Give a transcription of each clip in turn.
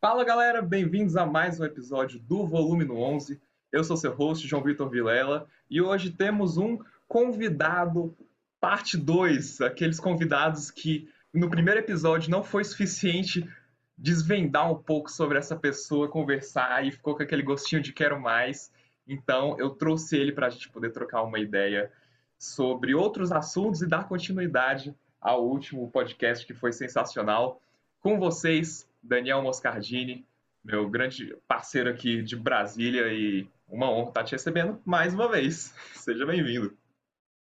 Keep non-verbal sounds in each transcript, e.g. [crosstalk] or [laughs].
Fala galera, bem-vindos a mais um episódio do Volume no 11. Eu sou seu host, João Vitor Vilela, e hoje temos um convidado, parte 2, aqueles convidados que no primeiro episódio não foi suficiente desvendar um pouco sobre essa pessoa, conversar e ficou com aquele gostinho de quero mais. Então eu trouxe ele para a gente poder trocar uma ideia sobre outros assuntos e dar continuidade ao último podcast que foi sensacional. Com vocês, Daniel Moscardini, meu grande parceiro aqui de Brasília e uma honra estar te recebendo mais uma vez. [laughs] Seja bem-vindo.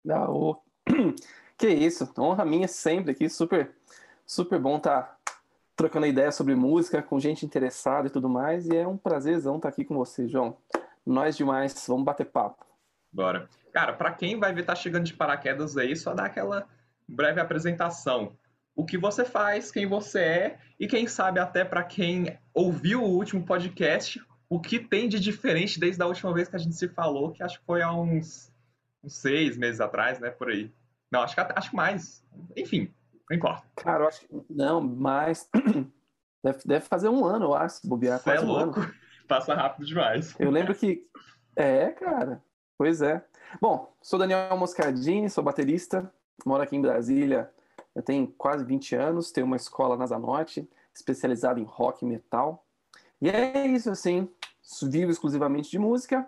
Não, [clears throat] que isso, honra minha sempre aqui, super, super bom estar trocando ideia sobre música com gente interessada e tudo mais, e é um prazerzão estar aqui com você, João. Nós demais, vamos bater papo. Bora. Cara, para quem vai ver tá chegando de paraquedas aí, só dá aquela breve apresentação o que você faz, quem você é e quem sabe até para quem ouviu o último podcast, o que tem de diferente desde a última vez que a gente se falou, que acho que foi há uns, uns seis meses atrás, né, por aí. Não, acho que acho mais. Enfim, não importa. Cara, eu acho que não, mais [clears throat] deve, deve fazer um ano, eu acho, bobear. Você é louco, um [laughs] passa rápido demais. Eu lembro que é, cara. Pois é. Bom, sou Daniel Moscardini, sou baterista, moro aqui em Brasília eu tenho quase 20 anos, tenho uma escola na Zanotti, especializada em rock e metal. E é isso, assim, vivo exclusivamente de música.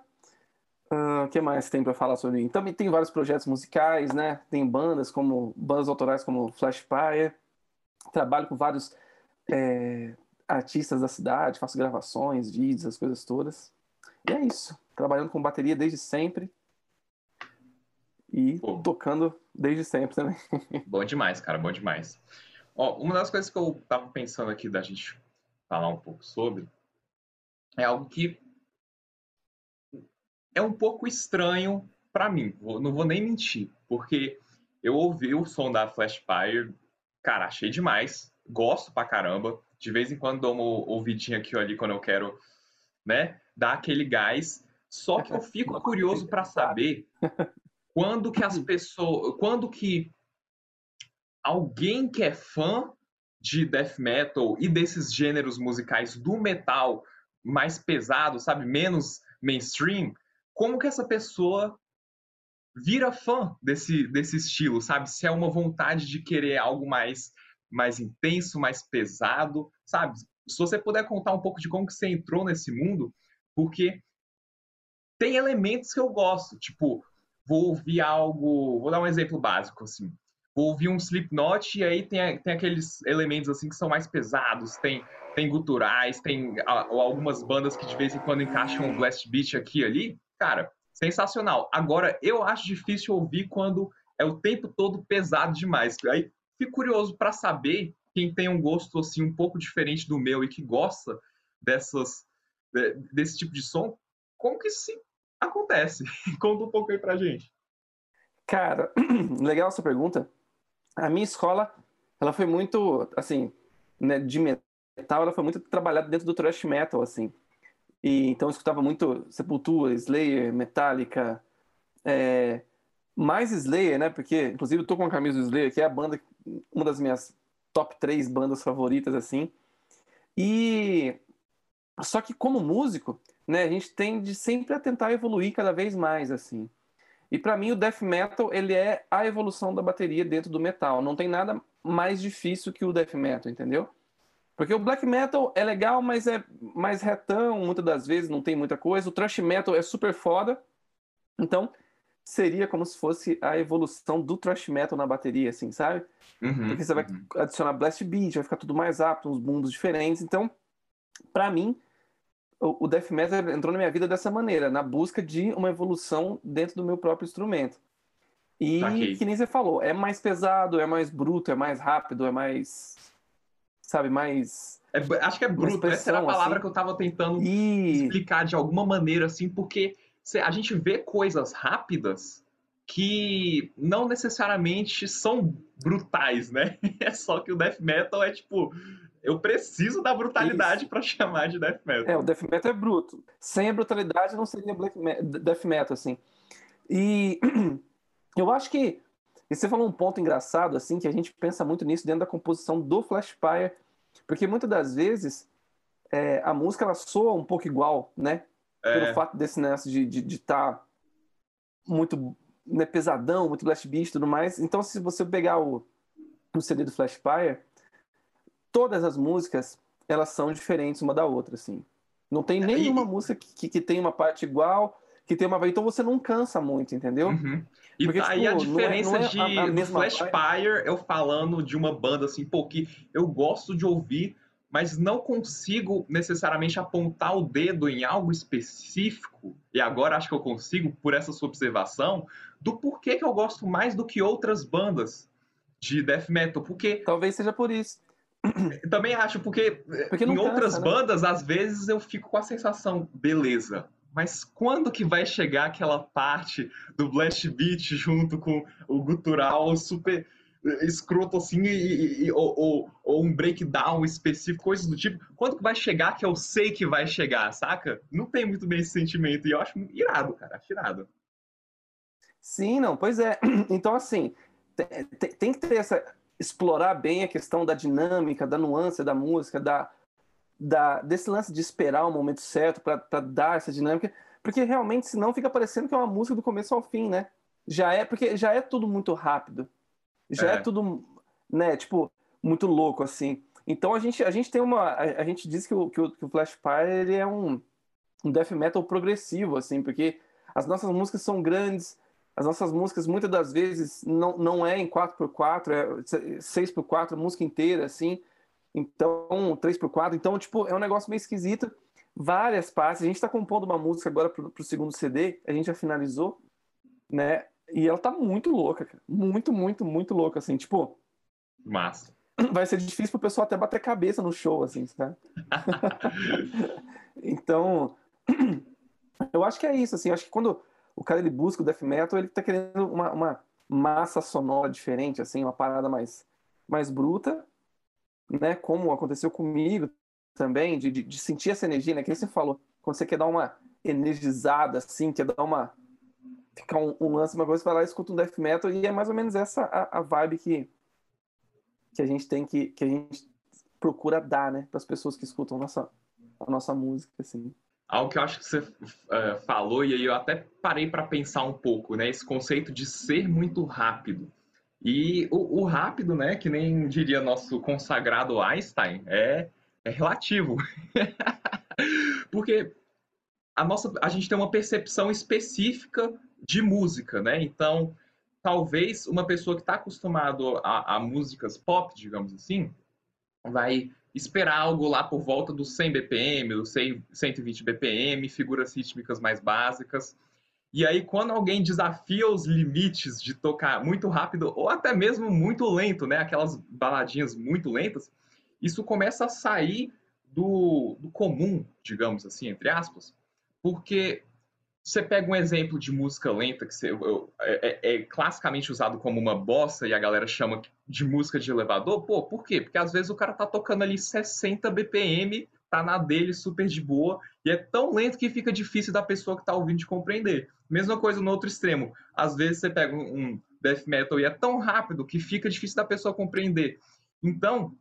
O uh, que mais tem para falar sobre mim? Também tem vários projetos musicais, né? Tem bandas como bandas autorais como Flash Fire. Trabalho com vários é, artistas da cidade, faço gravações, vídeos, as coisas todas. E é isso. Trabalhando com bateria desde sempre e Pô. tocando desde sempre também. [laughs] Bom demais, cara, bom demais. Ó, uma das coisas que eu tava pensando aqui da gente falar um pouco sobre é algo que é um pouco estranho para mim, não vou nem mentir, porque eu ouvi o som da Flashfire, cara, achei demais, gosto pra caramba, de vez em quando dou uma ouvidinha aqui ou ali quando eu quero, né, dar aquele gás, só que eu fico [laughs] curioso para saber [laughs] quando que as uhum. pessoas, quando que alguém que é fã de death metal e desses gêneros musicais do metal mais pesado, sabe, menos mainstream, como que essa pessoa vira fã desse, desse estilo, sabe? Se é uma vontade de querer algo mais mais intenso, mais pesado, sabe? Se você puder contar um pouco de como que você entrou nesse mundo, porque tem elementos que eu gosto, tipo vou ouvir algo, vou dar um exemplo básico, assim, vou ouvir um Slipknot e aí tem, tem aqueles elementos, assim, que são mais pesados, tem, tem guturais, tem a, algumas bandas que de vez em quando encaixam um blast beat aqui e ali, cara, sensacional. Agora, eu acho difícil ouvir quando é o tempo todo pesado demais. Aí fico curioso para saber quem tem um gosto assim um pouco diferente do meu e que gosta dessas desse tipo de som, como que se acontece? [laughs] Conta um pouco aí pra gente. Cara, [clears throat] legal essa pergunta. A minha escola, ela foi muito, assim, né, de metal, ela foi muito trabalhada dentro do thrash metal, assim. E, então eu escutava muito Sepultura, Slayer, Metallica, é, mais Slayer, né? Porque, inclusive, eu tô com a camisa do Slayer, que é a banda, uma das minhas top três bandas favoritas, assim. E só que como músico, né, a gente tende sempre a tentar evoluir cada vez mais assim. E para mim o death metal ele é a evolução da bateria dentro do metal. Não tem nada mais difícil que o death metal, entendeu? Porque o black metal é legal, mas é mais retão, muitas das vezes não tem muita coisa. O thrash metal é super foda. Então, seria como se fosse a evolução do thrash metal na bateria, assim, sabe? Uhum, Porque você vai uhum. adicionar blast beat, vai ficar tudo mais apto, uns bundos diferentes. Então, para mim, o, death metal entrou na minha vida dessa maneira, na busca de uma evolução dentro do meu próprio instrumento. E okay. que nem você falou, é mais pesado, é mais bruto, é mais rápido, é mais. Sabe, mais. É, acho que é bruto, essa era a palavra assim. que eu tava tentando e... explicar de alguma maneira, assim, porque a gente vê coisas rápidas que não necessariamente são brutais, né? [laughs] É só que o death metal é tipo eu preciso da brutalidade para chamar de death metal. É, o death metal é bruto. Sem a brutalidade não seria black metal, death metal, assim. E [clears throat] eu acho que e você falou um ponto engraçado, assim, que a gente pensa muito nisso dentro da composição do Flashfire, porque muitas das vezes é, a música ela soa um pouco igual, né? É. Pelo fato desse negócio de estar de, de tá muito né, pesadão, muito blast beat e tudo mais. Então, se você pegar o, o CD do Flashfire, todas as músicas elas são diferentes uma da outra, assim. Não tem nenhuma e... música que, que tem uma parte igual, que tem uma então você não cansa muito, entendeu? Uhum. E Porque, aí tipo, a diferença não é, não é de a, a Flashfire eu falando de uma banda assim, pô, que eu gosto de ouvir, mas não consigo necessariamente apontar o dedo em algo específico, e agora acho que eu consigo, por essa sua observação, do porquê que eu gosto mais do que outras bandas de death metal. Porque. Talvez seja por isso. Também acho, porque, porque em outras né? bandas, às vezes eu fico com a sensação, beleza, mas quando que vai chegar aquela parte do blast beat junto com o gutural super escroto assim, e, e, ou, ou, ou, um breakdown específico, coisas do tipo. Quando que vai chegar que eu sei que vai chegar, saca? Não tem muito bem esse sentimento, e eu acho irado, cara, acho irado. Sim, não, pois é. [clears throat] Então, assim, tem, tem que ter essa. Explorar bem a questão da dinâmica, da nuance da música, da, da desse lance de esperar o momento certo para dar essa dinâmica, porque realmente, senão fica parecendo que é uma música do começo ao fim, né? Já é, porque já é tudo muito rápido já é. é, tudo, né, tipo, muito louco, assim. Então a gente, a gente tem uma. A, a gente diz que o, que o, que o Flash Fire é um, um death metal progressivo, assim, porque as nossas músicas são grandes, as nossas músicas muitas das vezes não, não é em 4x4, é 6x4, a música inteira, assim. Então, 3x4. Então, tipo, é um negócio meio esquisito. Várias partes. A gente está compondo uma música agora pro, pro segundo CD, a gente já finalizou, né? E ela tá muito louca, cara. Muito, muito, muito louca, assim. Tipo. Massa. [clears throat] Vai ser difícil pro pessoal até bater cabeça no show, assim, sabe? [laughs] [laughs] então. [clears throat] Eu acho que é isso, assim. Acho que quando o cara ele busca o death metal, ele tá querendo uma, uma massa sonora diferente, assim, uma parada mais, mais bruta, né? Como aconteceu comigo também, de, de, de sentir essa energia, né? Que você falou, quando você quer dar uma energizada, assim, quer dar uma ficar um, um, lance, uma coisa, vai lá e escuta um death metal, e é mais ou menos essa a, a vibe que, que a gente tem que, que a gente procura dar, né, para as pessoas que escutam nossa, a nossa música, assim. Algo que eu acho que você uh, falou, e aí eu até parei para pensar um pouco, né, esse conceito de ser muito rápido. E o, o rápido, né, que nem diria nosso consagrado Einstein, é, é relativo. [laughs] Porque a nossa a gente tem uma percepção específica de música, né? Então, talvez uma pessoa que está acostumado a, a, músicas pop, digamos assim, vai esperar algo lá por volta dos 100 BPM, dos 120 BPM, figuras rítmicas mais básicas. E aí, quando alguém desafia os limites de tocar muito rápido ou até mesmo muito lento, né? Aquelas baladinhas muito lentas, isso começa a sair do, do comum, digamos assim, entre aspas, porque você pega um exemplo de música lenta que você, é, é, é, classicamente usado como uma bossa e a galera chama de música de elevador. Pô, por quê? Porque às vezes o cara tá tocando ali 60 BPM, tá na dele super de boa, e é tão lento que fica difícil da pessoa que tá ouvindo de compreender. Mesma coisa no outro extremo. Às vezes você pega um death metal e é tão rápido que fica difícil da pessoa compreender. Então,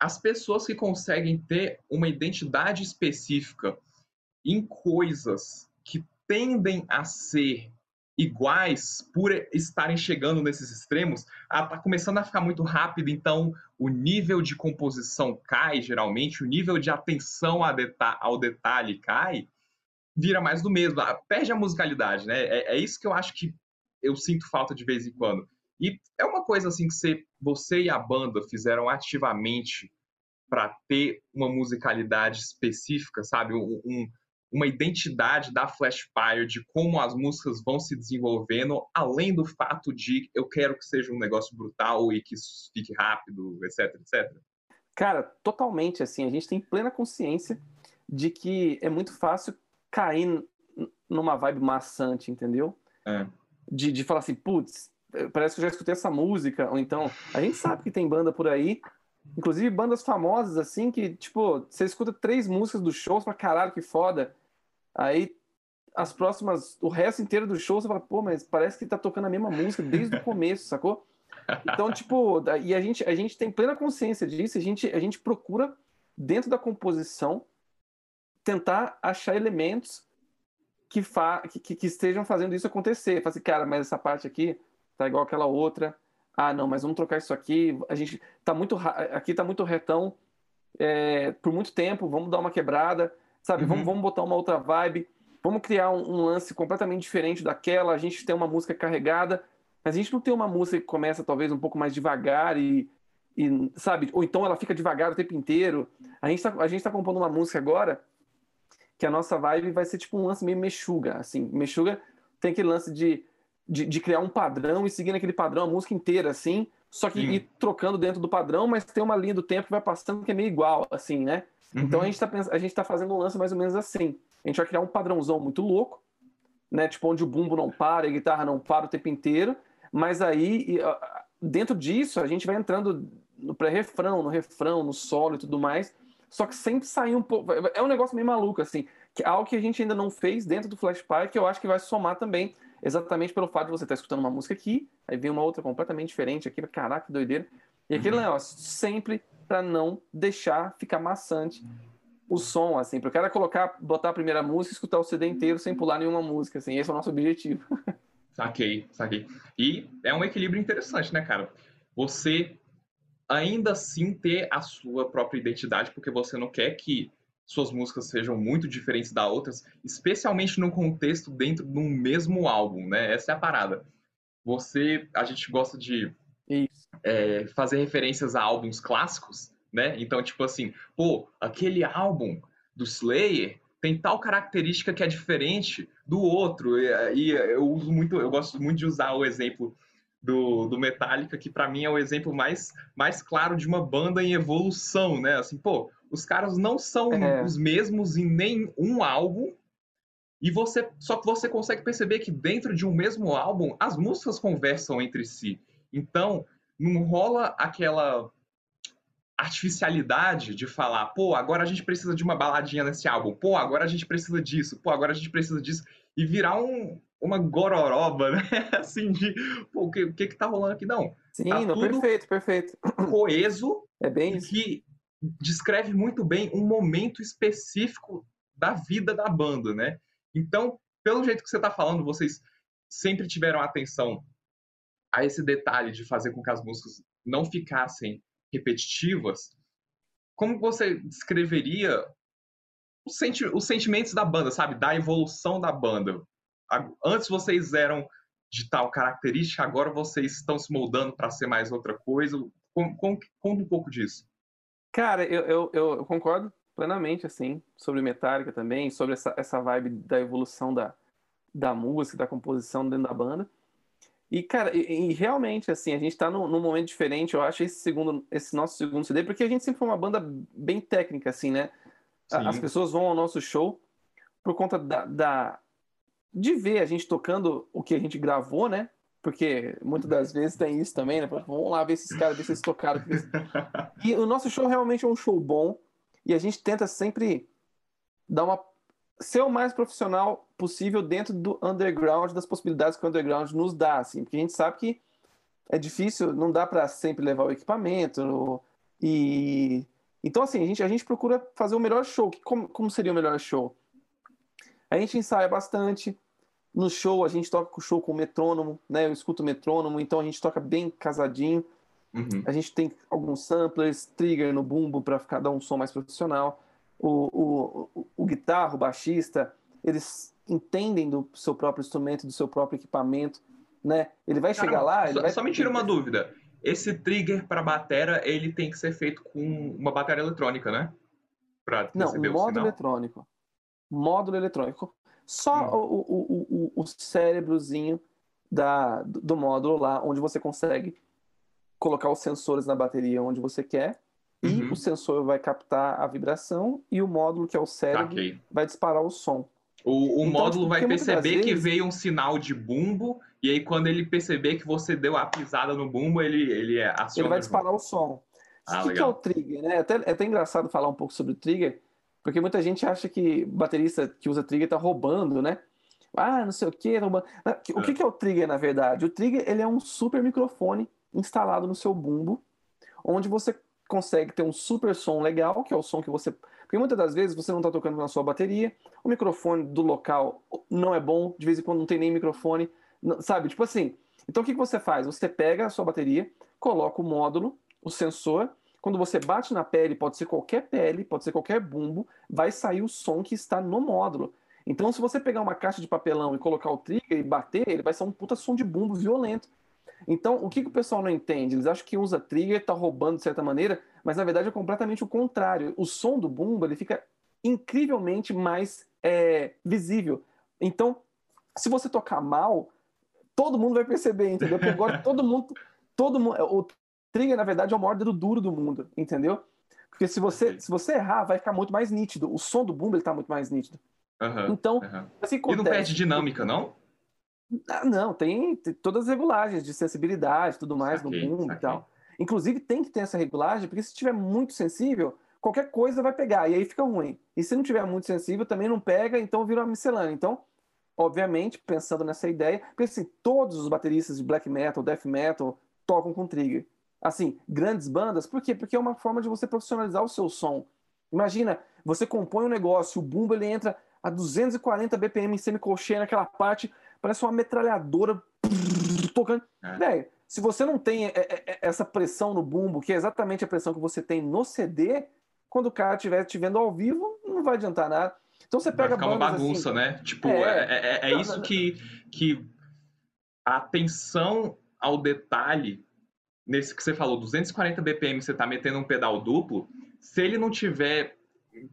as pessoas que conseguem ter uma identidade específica em coisas tendem a ser iguais por estarem chegando nesses extremos, está começando a ficar muito rápido, então o nível de composição cai, geralmente, o nível de atenção ao detalhe cai, vira mais do mesmo, perde a musicalidade, né? É, é, isso que eu acho que eu sinto falta de vez em quando. E é uma coisa assim que você, você e a banda fizeram ativamente para ter uma musicalidade específica, sabe? Um, um, uma identidade da Flashfire, de como as músicas vão se desenvolvendo, além do fato de eu quero que seja um negócio brutal e que fique rápido, etc, etc? Cara, totalmente, assim, a gente tem plena consciência de que é muito fácil cair numa vibe maçante, entendeu? É. De, de falar assim, putz, parece que eu já escutei essa música, ou então, a gente sabe que tem banda por aí Inclusive bandas famosas, assim, que, tipo, você escuta três músicas do show, você fala, caralho, que foda. Aí as próximas, o resto inteiro do show, você fala, pô, mas parece que tá tocando a mesma música desde o começo, sacou? Então, tipo, e a gente, a gente tem plena consciência disso, a gente, a gente procura dentro da composição, tentar achar elementos que, fa que, que, estejam fazendo isso acontecer. Fazer, assim, cara, mas essa parte aqui tá igual aquela outra. Ah, não, mas vamos trocar isso aqui. A gente tá muito aqui tá muito retão é, por muito tempo. Vamos dar uma quebrada, sabe? Uhum. Vamos, vamos botar uma outra vibe. Vamos criar um, um, lance completamente diferente daquela. A gente tem uma música carregada, mas a gente não tem uma música que começa talvez um pouco mais devagar e, e sabe? Ou então ela fica devagar o tempo inteiro. A gente tá, a gente tá compondo uma música agora que a nossa vibe vai ser tipo um lance meio mexuga, assim. Mexuga tem aquele lance de, de, de criar um padrão e seguir aquele padrão a música inteira, assim. Só que Sim. ir trocando dentro do padrão, mas tem uma linha do tempo que vai passando que é meio igual, assim, né? Uhum. Então a gente, tá, a gente tá fazendo um lance mais ou menos assim. A gente vai criar um padrãozão muito louco, né? Tipo, onde o bumbo não para, a guitarra não para o tempo inteiro. Mas aí, dentro disso, a gente vai entrando no pré-refrão, no refrão, no solo e tudo mais só que sempre sair um pouco. É um negócio meio maluco, assim. Que é algo que a gente ainda não fez dentro do Flash Pie, que eu acho que vai somar também, exatamente pelo fato de você estar escutando uma música aqui, aí vem uma outra completamente diferente aqui, caraca, que doideira. E aquele uhum. negócio, sempre para não deixar ficar maçante o som, assim, para o cara colocar, botar a primeira música e escutar o CD inteiro sem pular nenhuma música, assim, esse é o nosso objetivo. [laughs] Saquei, saquei. E é um equilíbrio interessante, né, cara? Você ainda assim ter a sua própria identidade, porque você não quer que suas músicas sejam muito diferentes das outras, especialmente no contexto dentro de um mesmo álbum, né? Essa é a parada. Você, a gente gosta de é, fazer referências a álbuns clássicos, né? Então, tipo assim, pô, aquele álbum do Slayer tem tal característica que é diferente do outro. E, e eu uso muito, eu gosto muito de usar o exemplo do, do Metallica, que para mim é o exemplo mais, mais claro de uma banda em evolução, né? Assim, pô, os caras não são é. os mesmos em nenhum álbum, e você só que você consegue perceber que dentro de um mesmo álbum as músicas conversam entre si. Então, não rola aquela artificialidade de falar, pô, agora a gente precisa de uma baladinha nesse álbum, pô, agora a gente precisa disso, pô, agora a gente precisa disso, e virar um, uma gororoba, né? [laughs] Assim, de pô, o que, o que que tá rolando aqui? Não. Sim, tá não, perfeito, perfeito. [clears throat] Coeso. É bem isso. Que descreve muito bem um momento específico da vida da banda, né? Então, pelo jeito que você tá falando, vocês sempre tiveram atenção a esse detalhe de fazer com que as músicas não ficassem repetitivas. Como você descreveria os, senti os sentimentos da banda, sabe? Da evolução da banda antes vocês eram de tal característica, agora vocês estão se moldando para ser mais outra coisa. Conta um pouco disso. Cara, eu, eu, eu, concordo plenamente, assim, sobre Metallica também, sobre essa, essa vibe da evolução da, da música, da composição dentro da banda. E, cara, e, e realmente, assim, a gente está num, num, momento diferente, eu acho, esse, segundo, esse nosso segundo CD, porque a gente sempre foi uma banda bem técnica, assim, né? Sim. As pessoas vão ao nosso show por conta da, da de ver a gente tocando o que a gente gravou, né? Porque muitas das vezes tem isso também, né? Vamos lá ver esses caras, ver se eles tocaram. [laughs] E o nosso show realmente é um show bom. E a gente tenta sempre dar uma ser o mais profissional possível dentro do underground, das possibilidades que o underground nos dá, assim, porque a gente sabe que é difícil, não dá para sempre levar o equipamento e então assim a gente a gente procura fazer o melhor show. Como, como seria o melhor show? A gente ensaia bastante. No show, a gente toca o show com metrônomo, né? Eu escuto metrônomo, então a gente toca bem casadinho. Uhum. A gente tem alguns samplers, trigger no bumbo para ficar dar um som mais profissional. O, o, o, o guitarra, o baixista, eles entendem do seu próprio instrumento, do seu próprio equipamento, né? Ele vai chegar lá. Só, vai... só me tira uma dúvida. Esse trigger para batera, ele tem que ser feito com uma bateria eletrônica, né? Pra Não, um modo eletrônico módulo eletrônico. Só hum. o, o, o, o cérebrozinho da, do módulo lá, onde você consegue colocar os sensores na bateria onde você quer, e uhum. o sensor vai captar a vibração, e o módulo, que é o cérebro, vai disparar o som. O, o então, módulo tipo, vai perceber vezes... que veio um sinal de bumbo, e aí quando ele perceber que você deu a pisada no bumbo, ele, ele é aciona. Ele vai disparar o som. Ah, o que, que, é o trigger? Né? É, até, é até engraçado falar um pouco sobre o trigger, porque muita gente acha que baterista que usa trigger tá roubando, né? Ah, não sei o que, roubando. Ah, o que, que é o trigger, na verdade? O trigger ele é um super microfone instalado no seu bumbo, onde você consegue ter um super som legal, que é o som que você. Porque muitas das vezes você não está tocando na sua bateria, o microfone do local não é bom, de vez em quando não tem nem microfone, sabe? Tipo assim. Então o que, que você faz? Você pega a sua bateria, coloca o módulo, o sensor, quando você bate na pele, pode ser qualquer pele, pode ser qualquer bumbo, vai sair o som que está no módulo. Então, se você pegar uma caixa de papelão e colocar o trigger e bater, ele vai ser um puta som de bumbo violento. Então, o que, que o pessoal não entende? Eles acham que usa trigger está roubando de certa maneira, mas na verdade é completamente o contrário. O som do bumbo ele fica incrivelmente mais é, visível. Então, se você tocar mal, todo mundo vai perceber, entendeu? Porque agora [laughs] todo mundo, todo mundo, o trigger na verdade é o maior dedo duro do mundo, entendeu? Porque se você, se você errar, vai ficar muito mais nítido. O som do bumbo ele tá muito mais nítido. Uhum, então, uhum. assim acontece. E não perde dinâmica, não? Ah, não, tem, tem, todas as regulagens de sensibilidade tudo mais saquei, no mundo saquei. e tal. Inclusive tem que ter essa regulagem, porque se estiver muito sensível, qualquer coisa vai pegar, e aí fica ruim. E se não tiver muito sensível, também não pega, então vira uma miscelânea. Então, obviamente, pensando nessa ideia, porque assim, todos os bateristas de black metal, death metal, tocam com trigger. Assim, grandes bandas, por quê? Porque é uma forma de você profissionalizar o seu som. Imagina, você compõe um negócio, o bumbo ele entra a 240 BPM em semicolcheia naquela parte, parece uma metralhadora tocando. É. Velho, se você não tem é, é, é, essa pressão no bumbo, que é exatamente a pressão que você tem no CD, quando o cara estiver te vendo ao vivo, não vai adiantar nada. Então você pega vai ficar uma bagunça, assim, né? Tipo, é, é, é isso que, que a atenção ao detalhe, nesse que você falou, 240 BPM, você tá metendo um pedal duplo, se ele não tiver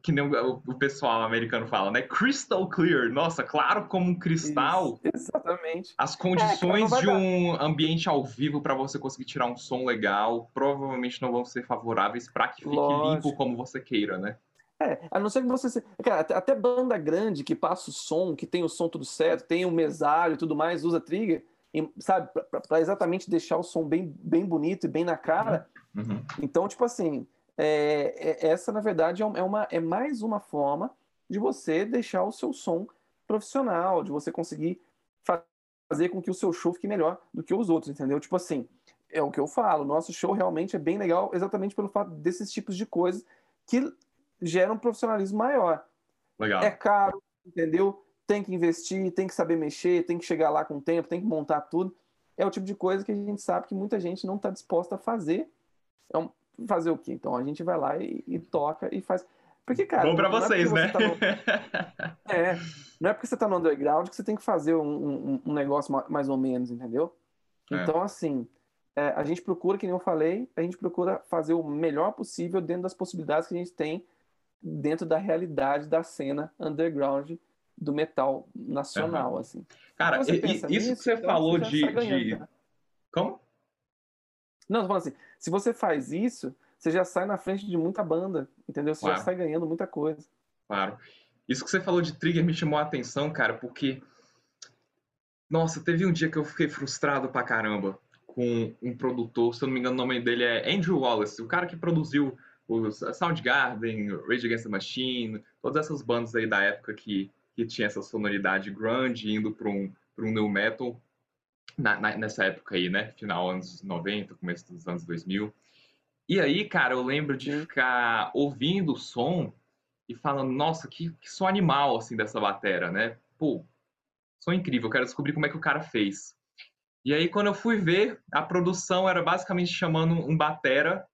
que nem o, o, pessoal americano fala, né? Crystal clear. Nossa, claro como um cristal. Isso, exatamente. As condições é, de um ambiente ao vivo para você conseguir tirar um som legal provavelmente não vão ser favoráveis para que fique Lógico. limpo como você queira, né? É, a não ser que você. Cara, até, banda grande que passa o som, que tem o som tudo certo, tem o mesário e tudo mais, usa trigger, sabe? para exatamente deixar o som bem, bem bonito e bem na cara. Uhum. Então, tipo assim, é, é, essa, na verdade, é, é, uma, é mais uma forma de você deixar o seu som profissional, de você conseguir fazer com que o seu show fique melhor do que os outros, entendeu? Tipo assim, é o que eu falo, nosso show realmente é bem legal exatamente pelo fato desses tipos de coisas que geram um profissionalismo maior. Legal. É caro, entendeu? Tem que investir, tem que saber mexer, tem que chegar lá com o tempo, tem que montar tudo. É o tipo de coisa que a gente sabe que muita gente não está disposta a fazer. É um, fazer o quê? Então a gente vai lá e, e toca e faz. Porque, cara. Bom pra é vocês, né? Tá no... é, não é porque você tá no underground que você tem que fazer um, um, um negócio mais ou menos, entendeu? É. Então, assim, é, a gente procura, que nem eu falei, a gente procura fazer o melhor possível dentro das possibilidades que a gente tem dentro da realidade da cena underground do metal nacional, uhum. assim. Cara, então, isso nisso, que você então falou você de, ganhando, de... Como? Não, tô falando assim, se você faz isso, você já sai na frente de muita banda, entendeu? Você claro. já sai ganhando muita coisa. Claro. Isso que você falou de trigger me chamou a atenção, cara, porque. Nossa, teve um dia que eu fiquei frustrado pra caramba com um produtor, se eu não me engano, o nome dele é Andrew Wallace, o cara que produziu os Soundgarden, Rage Against the Machine, todas essas bandas aí da época que, que tinha essa sonoridade grunge indo para um, um new metal na, na, nessa época aí, né? Final anos 90, começo dos anos 2000. E aí, cara, eu lembro de ficar ouvindo o som e falando, nossa, que, que som animal, assim, dessa batera, né? Pô, som incrível, eu quero descobrir como é que o cara fez. E aí, quando eu fui ver, a produção era basicamente chamando um batera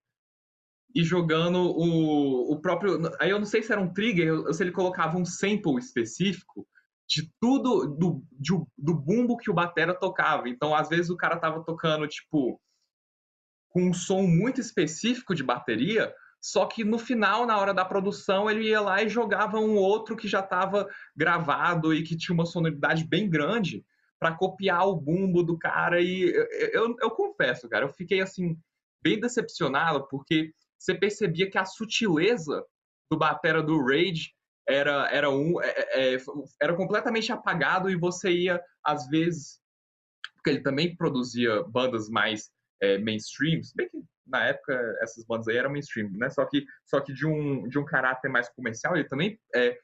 e jogando o, o próprio... Aí eu não sei se era um trigger, ou se ele colocava um sample específico, de tudo, do, de, do bumbo que o batera tocava. Então, às vezes, o cara tava tocando, tipo, com um som muito específico de bateria, só que no final, na hora da produção, ele ia lá e jogava um outro que já estava gravado e que tinha uma sonoridade bem grande para copiar o bumbo do cara. E eu, eu, eu, confesso, cara, eu fiquei assim, bem decepcionado, porque você percebia que a sutileza do batera do Rage era, era, um, é, é, é, era completamente apagado e você ia, às vezes, porque ele também produzia bandas mais é, mainstream, bem que na época essas bandas aí eram mainstream, né? Só que, só que de, um, de um caráter mais comercial, ele também é,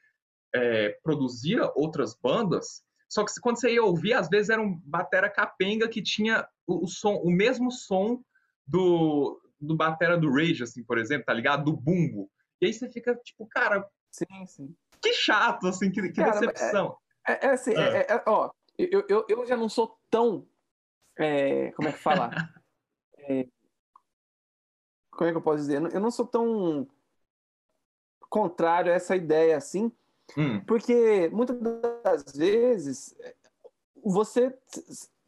é, produzia outras bandas, só que quando você ia ouvir, às vezes era um batera capenga que tinha o, o som, o mesmo som do, do batera do Rage, assim, por exemplo, tá ligado? Do bumbo. E aí você fica, tipo, cara. Sim, sim. Que chato, assim, que, que cara, decepção. É, é, é assim, ah. é, é, ó, eu, eu, eu já não sou tão. É, como é que fala? [laughs] É, como é que eu posso dizer? Eu não sou tão contrário a essa ideia assim, hum. porque muitas das vezes você.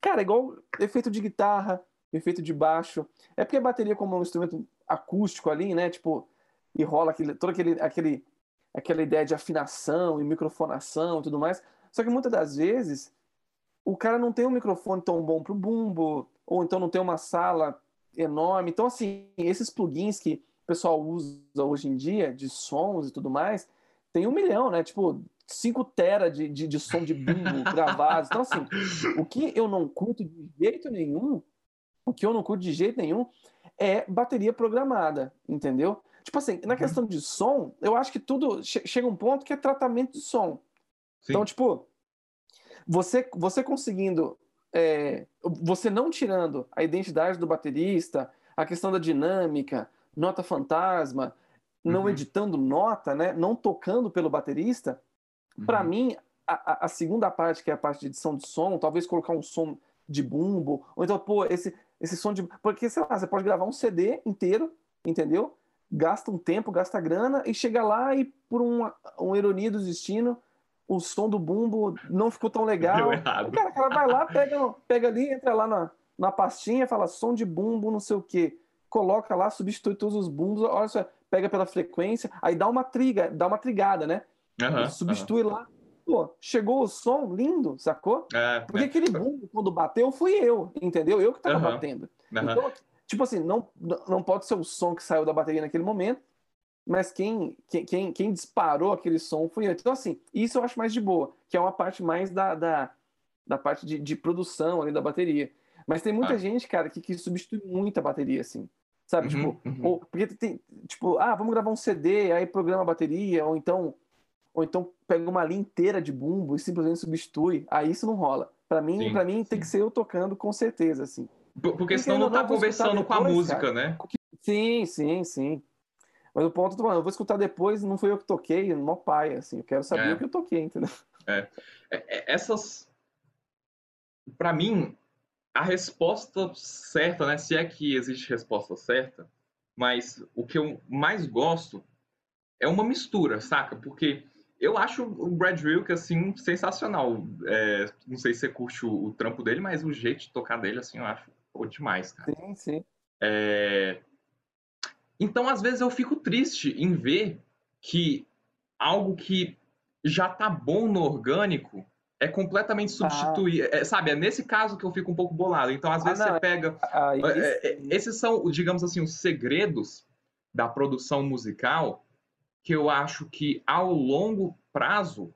Cara, igual efeito de guitarra, efeito de baixo. É porque a bateria, como um instrumento acústico ali, né? Tipo, e rola aquele, todo aquele, aquele, aquela ideia de afinação e microfonação e tudo mais. Só que muitas das vezes o cara não tem um microfone tão bom pro bumbo, ou então não tem uma sala enorme. Então, assim, esses plugins que o pessoal usa hoje em dia, de sons e tudo mais, tem um milhão, né? Tipo, 5 tera de, de, de, som de bumbo [laughs] gravado. Então, assim, o que eu não curto de jeito nenhum, o que eu não curto de jeito nenhum é bateria programada, entendeu? Tipo assim, na uhum. questão de som, eu acho que tudo che chega um ponto que é tratamento de som. Sim. Então, tipo, você, você conseguindo, é, você não tirando a identidade do baterista, a questão da dinâmica, nota fantasma, não uhum. editando nota, né, não tocando pelo baterista, uhum. para mim, a, a, segunda parte, que é a parte de edição de som, talvez colocar um som de bumbo, ou então, pô, esse, esse som de. Porque, sei lá, você pode gravar um CD inteiro, entendeu? Gasta um tempo, gasta grana, e chega lá e, por uma, uma ironia do destino, o som do bumbo não ficou tão legal. Errado. Cara, o cara vai lá, pega, pega ali, entra lá na, na pastinha, fala som de bumbo, não sei o quê. Coloca lá, substitui todos os bumbos, olha só, pega pela frequência, aí dá uma triga, dá uma trigada, né? Uhum, substitui uhum. lá. Pô, chegou o som lindo, sacou? É, Porque é. aquele bumbo, quando bateu, fui eu, entendeu? Eu que tava uhum. batendo. Então, tipo assim, não, não pode ser o som que saiu da bateria naquele momento, mas quem, quem, quem disparou aquele som foi eu. Então, assim, isso eu acho mais de boa, que é uma parte mais da, da, da parte de, de produção ali da bateria. Mas tem muita ah. gente, cara, que, que substitui muito a bateria, assim. Sabe? Uhum, tipo, uhum. Ou, porque tem, tipo, ah, vamos gravar um CD, aí programa a bateria, ou então, ou então pega uma linha inteira de bumbo e simplesmente substitui. Aí isso não rola. Para mim, para mim sim. tem que ser eu tocando com certeza, assim. Porque, senão não, não tá conversando com a música, cara. né? Sim, sim, sim. Mas o ponto, eu vou escutar depois, não foi eu que toquei, no pai, assim, eu quero saber é. o que eu toquei, entendeu? É. é, é essas, para mim, a resposta certa, né, se é que existe resposta certa, mas o que eu mais gosto é uma mistura, saca? Porque eu acho o Brad Wilk, assim, sensacional. É, não sei se você curte o, o, trampo dele, mas o jeito de tocar dele, assim, eu acho pô, demais, cara. Sim, sim. É, então, às vezes, eu fico triste em ver que algo que já tá bom no orgânico é completamente substituído. Ah. É, sabe, é nesse caso que eu fico um pouco bolado. Então, às ah, vezes, você pega. Ah, é, é, esses são, digamos assim, os segredos da produção musical que eu acho que ao longo prazo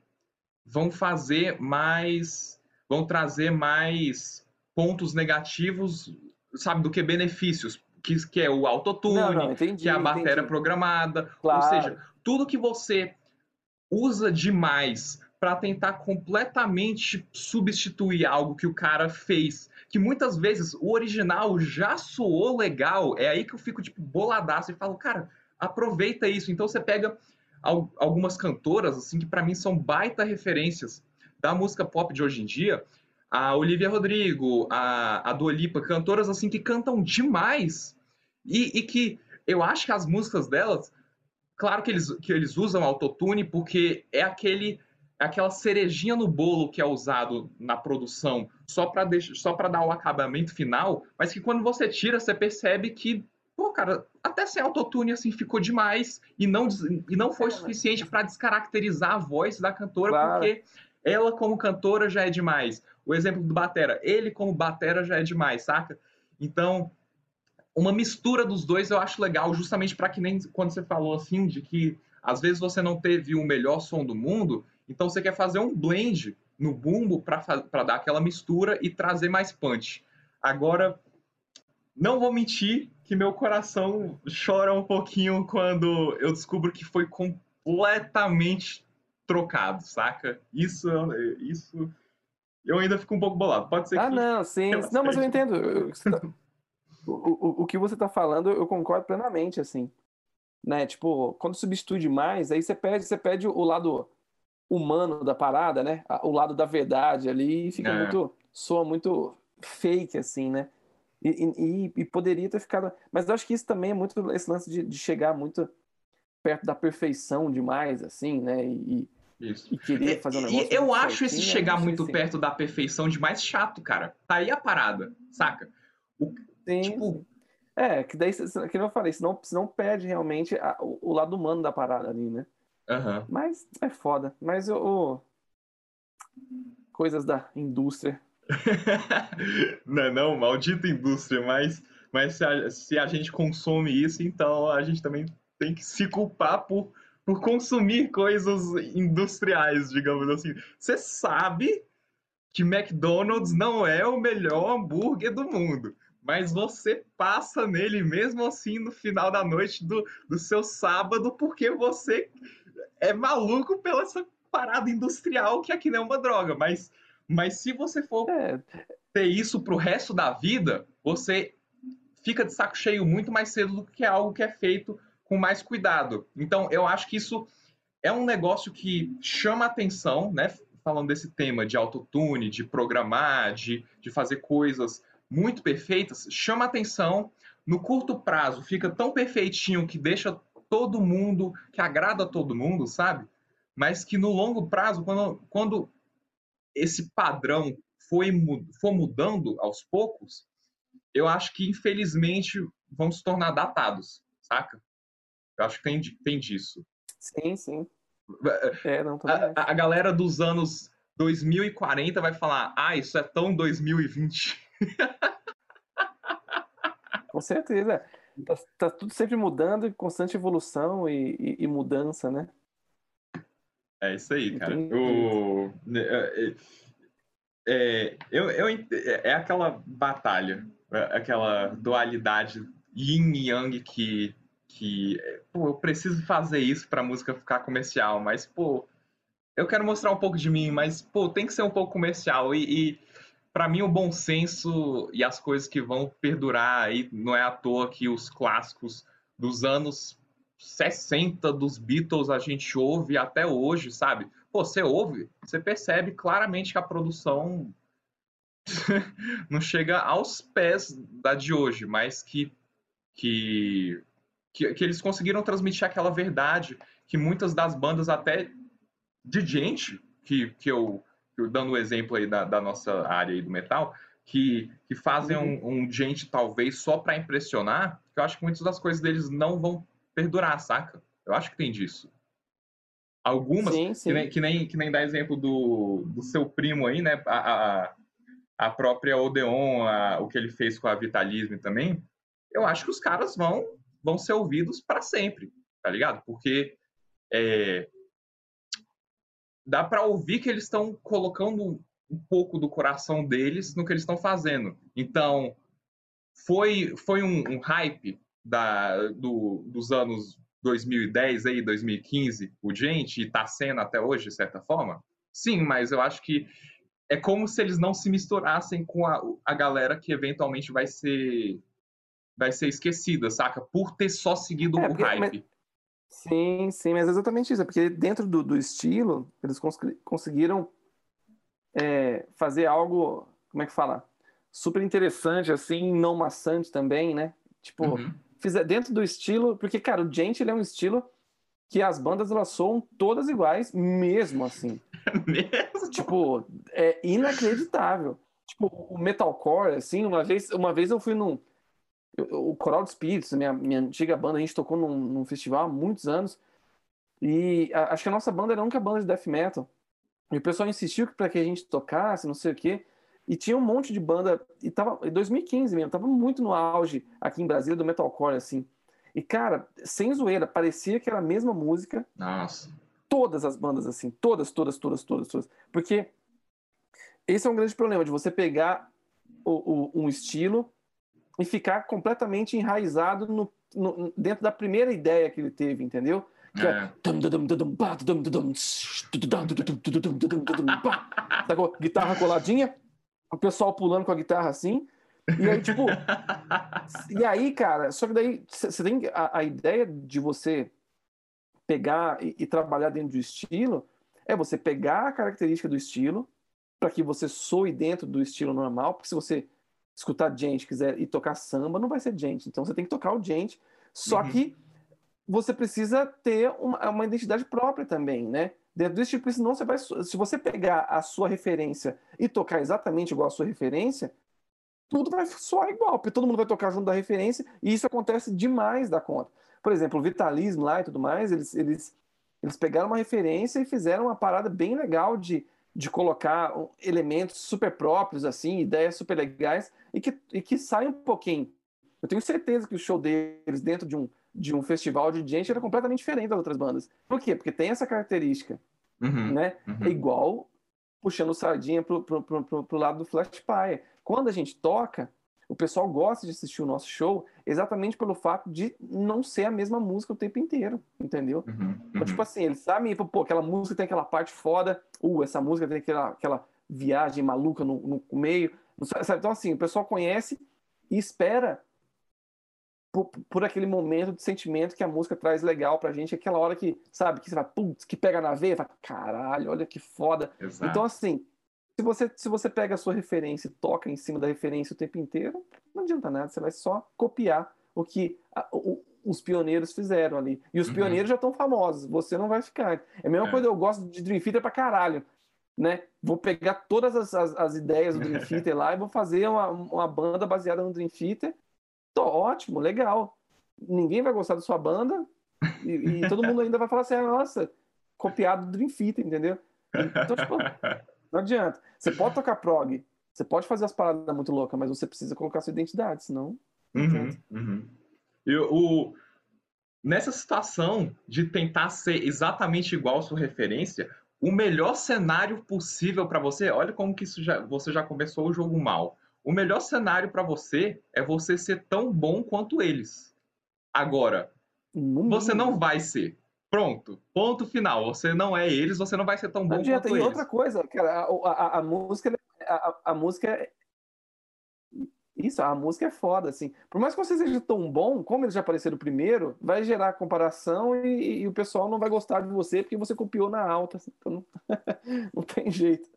vão fazer mais. vão trazer mais pontos negativos, sabe, do que benefícios que, que é o autotune, que é a bateria programada. Claro. Ou seja, tudo que você usa demais para tentar completamente substituir algo que o cara fez, que muitas vezes o original já soou legal, é aí que eu fico tipo boladaço e falo, cara, aproveita isso. Então você pega algumas cantoras assim que para mim são baita referências da música pop de hoje em dia, a Olivia Rodrigo, a, a Dua Lipa, cantoras assim que cantam demais e, e, que eu acho que as músicas delas, claro que eles, que eles usam autotune porque é aquele aquela cerejinha no bolo que é usado na produção só para só para dar o acabamento final, mas que quando você tira você percebe que pô, cara, até sem autotune assim ficou demais e não e não foi suficiente para descaracterizar a voz da cantora claro. porque ela como cantora já é demais. O exemplo do Batera, ele como Batera já é demais, saca? Então, uma mistura dos dois eu acho legal, justamente para que nem quando você falou assim, de que às vezes você não teve o melhor som do mundo, então você quer fazer um blend no bumbo para dar aquela mistura e trazer mais punch. Agora, não vou mentir que meu coração chora um pouquinho quando eu descubro que foi completamente trocado, saca? Isso, isso eu ainda fico um pouco bolado. Pode ser ah, que. Ah, não, sim. Não, mas eu entendo. [laughs] O, o, o que você tá falando, eu concordo plenamente, assim. Né? Tipo, quando substitui demais, aí você perde, você perde o lado humano da parada, né? O lado da verdade ali fica é. muito. soa muito fake, assim, né? E, e, e, poderia ter ficado. Mas eu acho que isso também é muito esse lance de, de chegar muito perto da perfeição demais, assim, né? E, isso. E querer fazer um negócio. E eu acho esse chegar muito assim. perto da perfeição de mais chato, cara. Tá aí a parada, saca? O, sim, tipo. Sim. É, que daí, que eu falei, senão, senão perde realmente a, o, o, lado humano da parada ali, né? Uhum. Mas é foda. Mas o... Coisas da indústria. [laughs] não, é não, maldita indústria, mas, mas se a, se a gente consome isso, então a gente também tem que se culpar por por consumir coisas industriais, digamos assim. Você sabe que McDonald's não é o melhor hambúrguer do mundo, mas você passa nele mesmo assim no final da noite do, do seu sábado porque você é maluco pela essa parada industrial que aqui não é uma droga, mas, mas se você for é. ter isso pro resto da vida, você fica de saco cheio muito mais cedo do que algo que é feito com mais cuidado. Então, eu acho que isso é um negócio que chama atenção, né? Falando desse tema de autotune, de programar, de, de fazer coisas muito perfeitas, chama atenção. No curto prazo, fica tão perfeitinho que deixa todo mundo, que agrada a todo mundo, sabe? Mas que no longo prazo, quando, quando esse padrão foi, for mudando aos poucos, eu acho que infelizmente vão se tornar datados, saca? Eu acho que tem, tem disso. Sim, sim. É, não, a, a galera dos anos 2040 vai falar: ah, isso é tão 2020. [laughs] Com certeza. Tá, tá, tudo sempre mudando, constante evolução e, e, e mudança, né? É isso aí, cara. O, é, é, é, eu, eu, é aquela batalha, é aquela dualidade yin e yang que que, pô, eu preciso fazer isso para a música ficar comercial, mas, pô, eu quero mostrar um pouco de mim, mas, pô, tem que ser um pouco comercial. E, e para mim, o bom senso e as coisas que vão perdurar aí, não é à toa que os clássicos dos anos 60 dos Beatles a gente ouve até hoje, sabe? Pô, você ouve, você percebe claramente que a produção [laughs] não chega aos pés da de hoje, mas que, que que, que eles conseguiram transmitir aquela verdade que muitas das bandas, até de gente, que, que eu, dando o exemplo aí da, da nossa área aí do metal, que, que fazem uhum. um, um, gente talvez só para impressionar, que eu acho que muitas das coisas deles não vão perdurar, saca? Eu acho que tem disso. Algumas, sim, sim. Que, nem, que, nem, que nem dá exemplo do, do seu primo aí, né? A, a, a própria Odeon, a, o que ele fez com a Vitalismo também, eu acho que os caras vão vão ser ouvidos para sempre, tá ligado? Porque é, dá para ouvir que eles estão colocando um pouco do coração deles no que eles estão fazendo. Então, foi, foi um, um hype da, do, dos anos 2010, aí, 2015, o gente, e está sendo até hoje, de certa forma? Sim, mas eu acho que é como se eles não se misturassem com a, a galera que eventualmente vai ser vai ser esquecida, saca? Por ter só seguido é, o hype. Mas... Sim, sim, mas é exatamente isso. É porque dentro do, do estilo, eles cons conseguiram é, fazer algo, como é que fala? Super interessante, assim, não maçante também, né? Tipo, uhum. Fizer dentro do estilo, porque, cara, o Gente ele é um estilo que as bandas elas soam todas iguais, mesmo assim. [laughs] mesmo? Tipo, é inacreditável. Tipo, o metalcore, assim, uma vez, uma vez eu fui num o Coral de Espíritos, minha, minha antiga banda, a gente tocou num, num festival há muitos anos. E a, acho que a nossa banda era a única banda de death metal. E o pessoal insistiu para que a gente tocasse, não sei o quê. E tinha um monte de banda. E tava em 2015 mesmo, tava muito no auge aqui em Brasília do metalcore, assim. E, cara, sem zoeira, parecia que era a mesma música. Nossa. Todas as bandas, assim. Todas, todas, todas, todas, todas. Porque esse é um grande problema de você pegar o, o, um estilo e ficar completamente enraizado no, no, dentro da primeira ideia que ele teve, entendeu? Que é. Guitarra coladinha, o pessoal pulando com a guitarra assim, E aí, tipo. [laughs] e aí, cara, só que daí você tem a, a, ideia de você pegar e, e, trabalhar dentro do estilo é você pegar a característica do estilo para que você soe dentro do estilo normal, porque se você escutar gente quiser e tocar samba, não vai ser gente. Então você tem que tocar o gente, só uhum. que você precisa ter uma, uma identidade própria também, né? Dentro desse tipo, senão você vai. Se você pegar a sua referência e tocar exatamente igual a sua referência, tudo vai soar igual, porque todo mundo vai tocar junto da referência, e isso acontece demais da conta. Por exemplo, o Vitalismo lá e tudo mais, eles, eles, eles pegaram uma referência e fizeram uma parada bem legal de, de colocar elementos super próprios, assim, ideias super legais, e que, e que saem um pouquinho. Eu tenho certeza que o show deles dentro de um, de um festival de gente era completamente diferente das outras bandas. Por quê? Porque tem essa característica, uhum, né? Uhum. É igual puxando sardinha pro, pro, pro, pro lado do Flash Pie. Quando a gente toca, o pessoal gosta de assistir o nosso show exatamente pelo fato de não ser a mesma música o tempo inteiro, entendeu? Uhum, uhum. Então, tipo assim, eles sabem, pô, aquela música tem aquela parte foda, uh, essa música tem aquela, aquela viagem maluca no, no meio. Sabe? Então, assim, o pessoal conhece e espera por, por, aquele momento de sentimento que a música traz legal pra gente, aquela hora que, sabe, que você vai, putz, que pega na veia, fala, caralho, olha que foda. Exato. Então, assim, se você, se você pega a sua referência e toca em cima da referência o tempo inteiro, não adianta nada, você vai só copiar o que a, o, os pioneiros fizeram ali. E os uhum. pioneiros já estão famosos, você não vai ficar. É a mesma é. coisa, eu gosto de Dream Theater pra caralho. Né? Vou pegar todas as, as, as ideias do Dream [laughs] Theater lá e vou fazer uma, uma banda baseada no Dream Theater Tô ótimo, legal. Ninguém vai gostar da sua banda e, e [laughs] todo mundo ainda vai falar assim, ah, nossa, copiado do Dream Theater, entendeu? Então, tipo, não adianta. Você pode tocar prog, você pode fazer as paradas muito loucas, mas você precisa colocar sua identidade, senão. Uhum, uhum. E o, nessa situação de tentar ser exatamente igual à sua referência, o melhor cenário possível para você, olha como que isso já, você já começou o jogo mal. O melhor cenário para você é você ser tão bom quanto eles. Agora, hum. você não vai ser. Pronto, ponto final. Você não é eles, você não vai ser tão bom adianta. quanto e eles. E outra coisa, cara, a, a, a música, a, a, música, é, isso, a música é foda, assim. Por mais que você seja tão bom, como eles já apareceram primeiro, vai gerar comparação e, e o pessoal não vai gostar de você porque você copiou na alta. Assim, então não, [laughs] não tem jeito.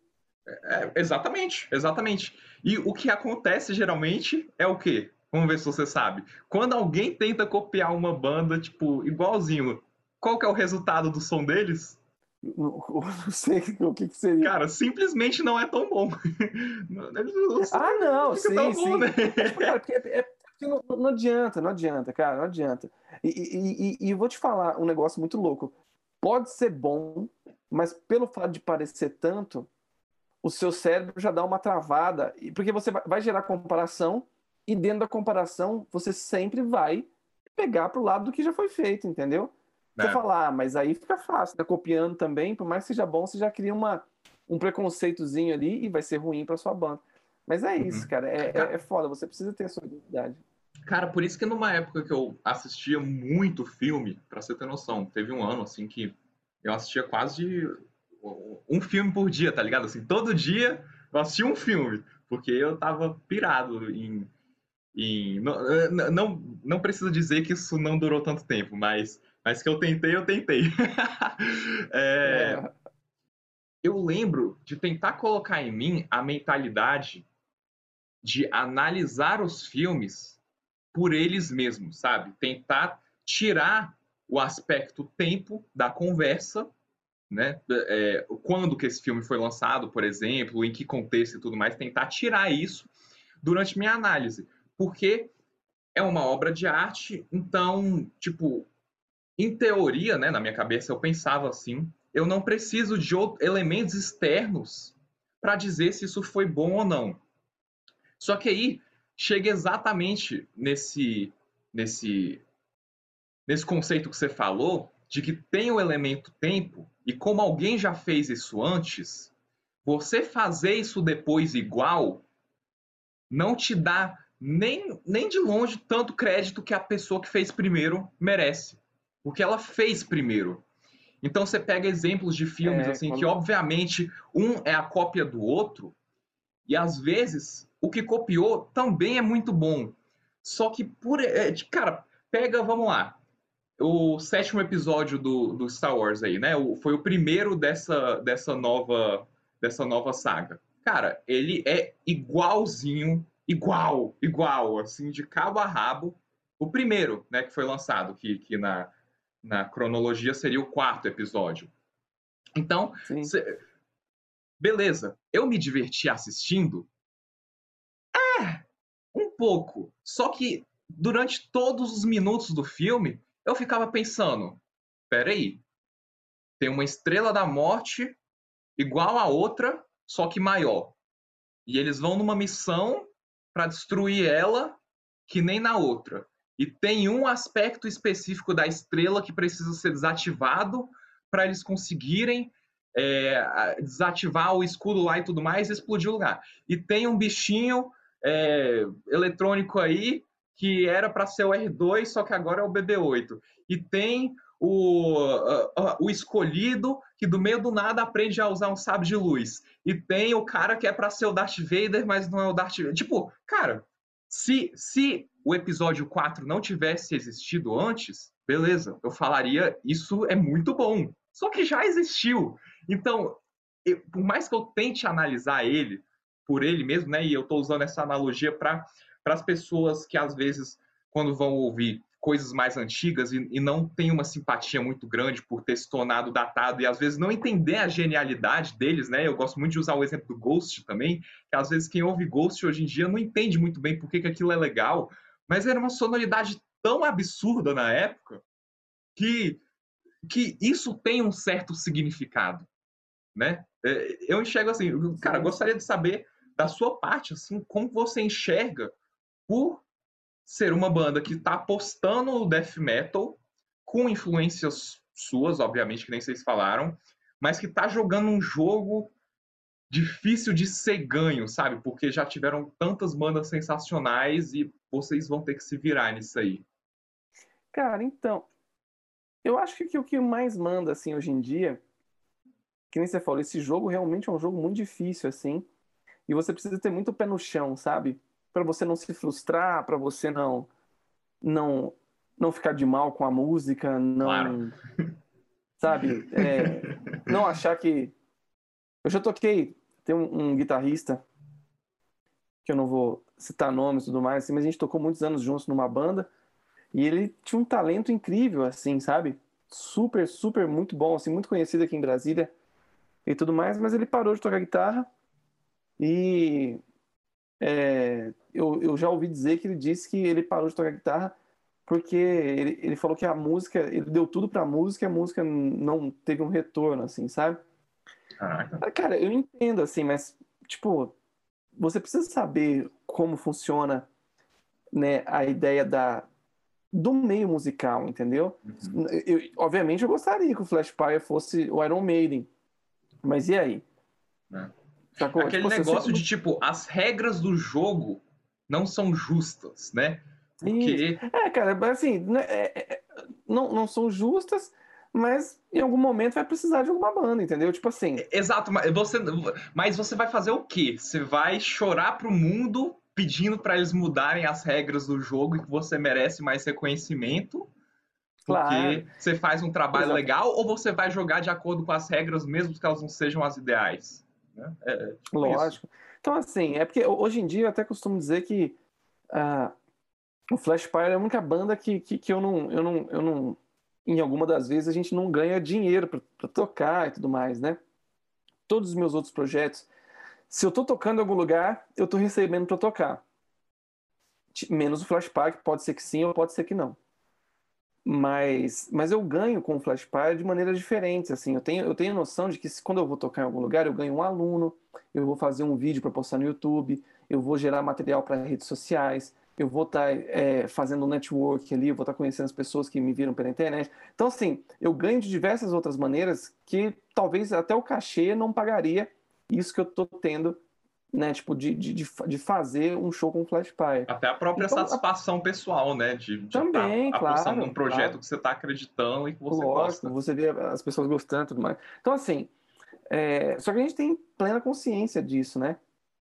É, exatamente, exatamente. E o que acontece geralmente é o quê? Vamos ver se você sabe. Quando alguém tenta copiar uma banda, tipo, igualzinho, qual que é o resultado do som deles? Não, [laughs] não sei o que, que, seria. Cara, simplesmente não é tão bom. [laughs] ah, não, sim, bom, sim. Né? É, tipo, cara, porque é, é, não, não, adianta, não adianta, cara, não adianta. E, e, e, e vou te falar um negócio muito louco. Pode ser bom, mas pelo fato de parecer tanto, o seu cérebro já dá uma travada, porque você vai gerar comparação e dentro da comparação você sempre vai pegar para o lado do que já foi feito, entendeu? É. Você fala, ah, mas aí fica fácil, tá copiando também, por mais que seja bom, você já cria uma, um preconceitozinho ali e vai ser ruim para sua banda. Mas é isso, uhum. cara, é, é, é, foda, você precisa ter a sua identidade. Cara, por isso que numa época que eu assistia muito filme, para você ter noção, teve um ano assim que eu assistia quase um filme por dia, tá ligado? Assim, todo dia eu assistia um filme, porque eu tava pirado em. em não, não, não preciso dizer que isso não durou tanto tempo, mas, mas que eu tentei, eu tentei. é, [laughs] é. Eu lembro de tentar colocar em mim a mentalidade de analisar os filmes por eles mesmos, sabe? Tentar tirar o aspecto tempo da conversa né? É, quando que esse filme foi lançado, por exemplo, em que contexto e tudo mais, tentar tirar isso durante minha análise, porque é uma obra de arte, então, tipo, em teoria, né, na minha cabeça eu pensava assim, eu não preciso de elementos externos para dizer se isso foi bom ou não. Só que aí chega exatamente nesse nesse nesse conceito que você falou, de que tem o elemento tempo, e como alguém já fez isso antes, você fazer isso depois igual não te dá nem, nem de longe tanto crédito que a pessoa que fez primeiro merece. Porque ela fez primeiro. Então você pega exemplos de filmes é, assim quando... que obviamente um é a cópia do outro E às vezes o que copiou também é muito bom. Só que por. É, cara, pega, vamos lá. O sétimo episódio do, do Star Wars aí, né? O, foi o primeiro dessa, dessa nova dessa nova saga. Cara, ele é igualzinho, igual, igual, assim, de cabo a rabo. O primeiro, né, que foi lançado, que, que na, na cronologia seria o quarto episódio. Então, cê... beleza, eu me diverti assistindo? É, um pouco. Só que durante todos os minutos do filme, eu ficava pensando: peraí, tem uma estrela da morte igual a outra, só que maior. E eles vão numa missão para destruir ela, que nem na outra. E tem um aspecto específico da estrela que precisa ser desativado para eles conseguirem é, desativar o escudo lá e tudo mais e explodir o lugar. E tem um bichinho é, eletrônico aí que era para ser o R2, só que agora é o BB8. E tem o, uh, o escolhido que do meio do nada aprende a usar um sabre de luz. E tem o cara que é para ser o Darth Vader, mas não é o Darth Vader. Tipo, cara, se, se o episódio 4 não tivesse existido antes, beleza, eu falaria isso é muito bom. Só que já existiu. Então, eu, por mais que eu tente analisar ele por ele mesmo, né? E eu estou usando essa analogia para as pessoas que às vezes, quando vão ouvir coisas mais antigas e, e, não tem uma simpatia muito grande por ter se tornado datado e às vezes não entender a genialidade deles, né? Eu gosto muito de usar o exemplo do Ghost também, que às vezes quem ouve Ghost hoje em dia não entende muito bem por que, que aquilo é legal, mas era uma sonoridade tão absurda na época que, que isso tem um certo significado, né? É, eu enxergo assim, cara, gostaria de saber da sua parte, assim, como você enxerga por ser uma banda que está apostando no death metal, com influências suas, obviamente, que nem vocês falaram, mas que está jogando um jogo difícil de ser ganho, sabe? Porque já tiveram tantas bandas sensacionais e vocês vão ter que se virar nisso aí. Cara, então, eu acho que o que mais manda, assim, hoje em dia, que nem você falou, esse jogo realmente é um jogo muito difícil, assim, e você precisa ter muito pé no chão, sabe? Para você não se frustrar, para você não não não ficar de mal com a música, não claro. [laughs] sabe, é, não achar que eu já toquei tem um, um, guitarrista que eu não vou citar nomes e tudo mais, assim, mas a gente tocou muitos anos juntos numa banda e ele tinha um talento incrível, assim, sabe? Super, super, muito bom, assim, muito conhecido aqui em Brasília e tudo mais, mas ele parou de tocar guitarra e é, eu, eu já ouvi dizer que ele disse que ele parou de tocar guitarra porque ele, ele falou que a música, ele deu tudo pra música e a música não teve um retorno, assim, sabe? Caraca. Ah, cara, eu entendo, assim, mas, tipo, você precisa saber como funciona né, a ideia da, do meio musical, entendeu? Uhum. Eu, obviamente eu gostaria que o Flash Fire fosse o Iron Maiden, mas e aí? É. Aquele tipo, negócio de, tipo, as regras do jogo não são justas, né? Porque... É, cara, assim, né, é, é, não, não são justas, mas em algum momento vai precisar de alguma banda, entendeu? Tipo assim. Exato, mas você, mas você vai fazer o quê? Você vai chorar pro mundo pedindo para eles mudarem as regras do jogo e que você merece mais reconhecimento? Porque claro. você faz um trabalho Exato. legal ou você vai jogar de acordo com as regras, mesmo que elas não sejam as ideais? Né? É, é tipo Lógico. Isso. Então, assim, é porque hoje em dia eu até costumo dizer que uh, o Flash Pyre é a única banda que, que, que, eu, não, eu, não, eu não. Em alguma das vezes a gente não ganha dinheiro para tocar e tudo mais, né? Todos os meus outros projetos, se eu tô tocando em algum lugar, eu tô recebendo para tocar. Menos o Flash Park, pode ser que sim ou pode ser que não mas, mas eu ganho com o Flashpire de maneiras diferentes. Assim, eu tenho, eu tenho noção de que se, quando eu vou tocar em algum lugar, eu ganho um aluno, eu vou fazer um vídeo para postar no YouTube, eu vou gerar material para redes sociais, eu vou estar tá, é, fazendo um network ali, eu vou estar tá conhecendo as pessoas que me viram pela internet. Então, assim, eu ganho de diversas outras maneiras que talvez até o cachê não pagaria isso que eu estou tendo né, tipo, de, de, de fazer um show com Flash Pie. Até a própria então, satisfação a... pessoal, né, de, de também, tá claro, num projeto claro. que você está acreditando e que você Lógico, gosta. Você vê as pessoas gostando e tudo mais. Então, assim, é... só que a gente tem plena consciência disso, né?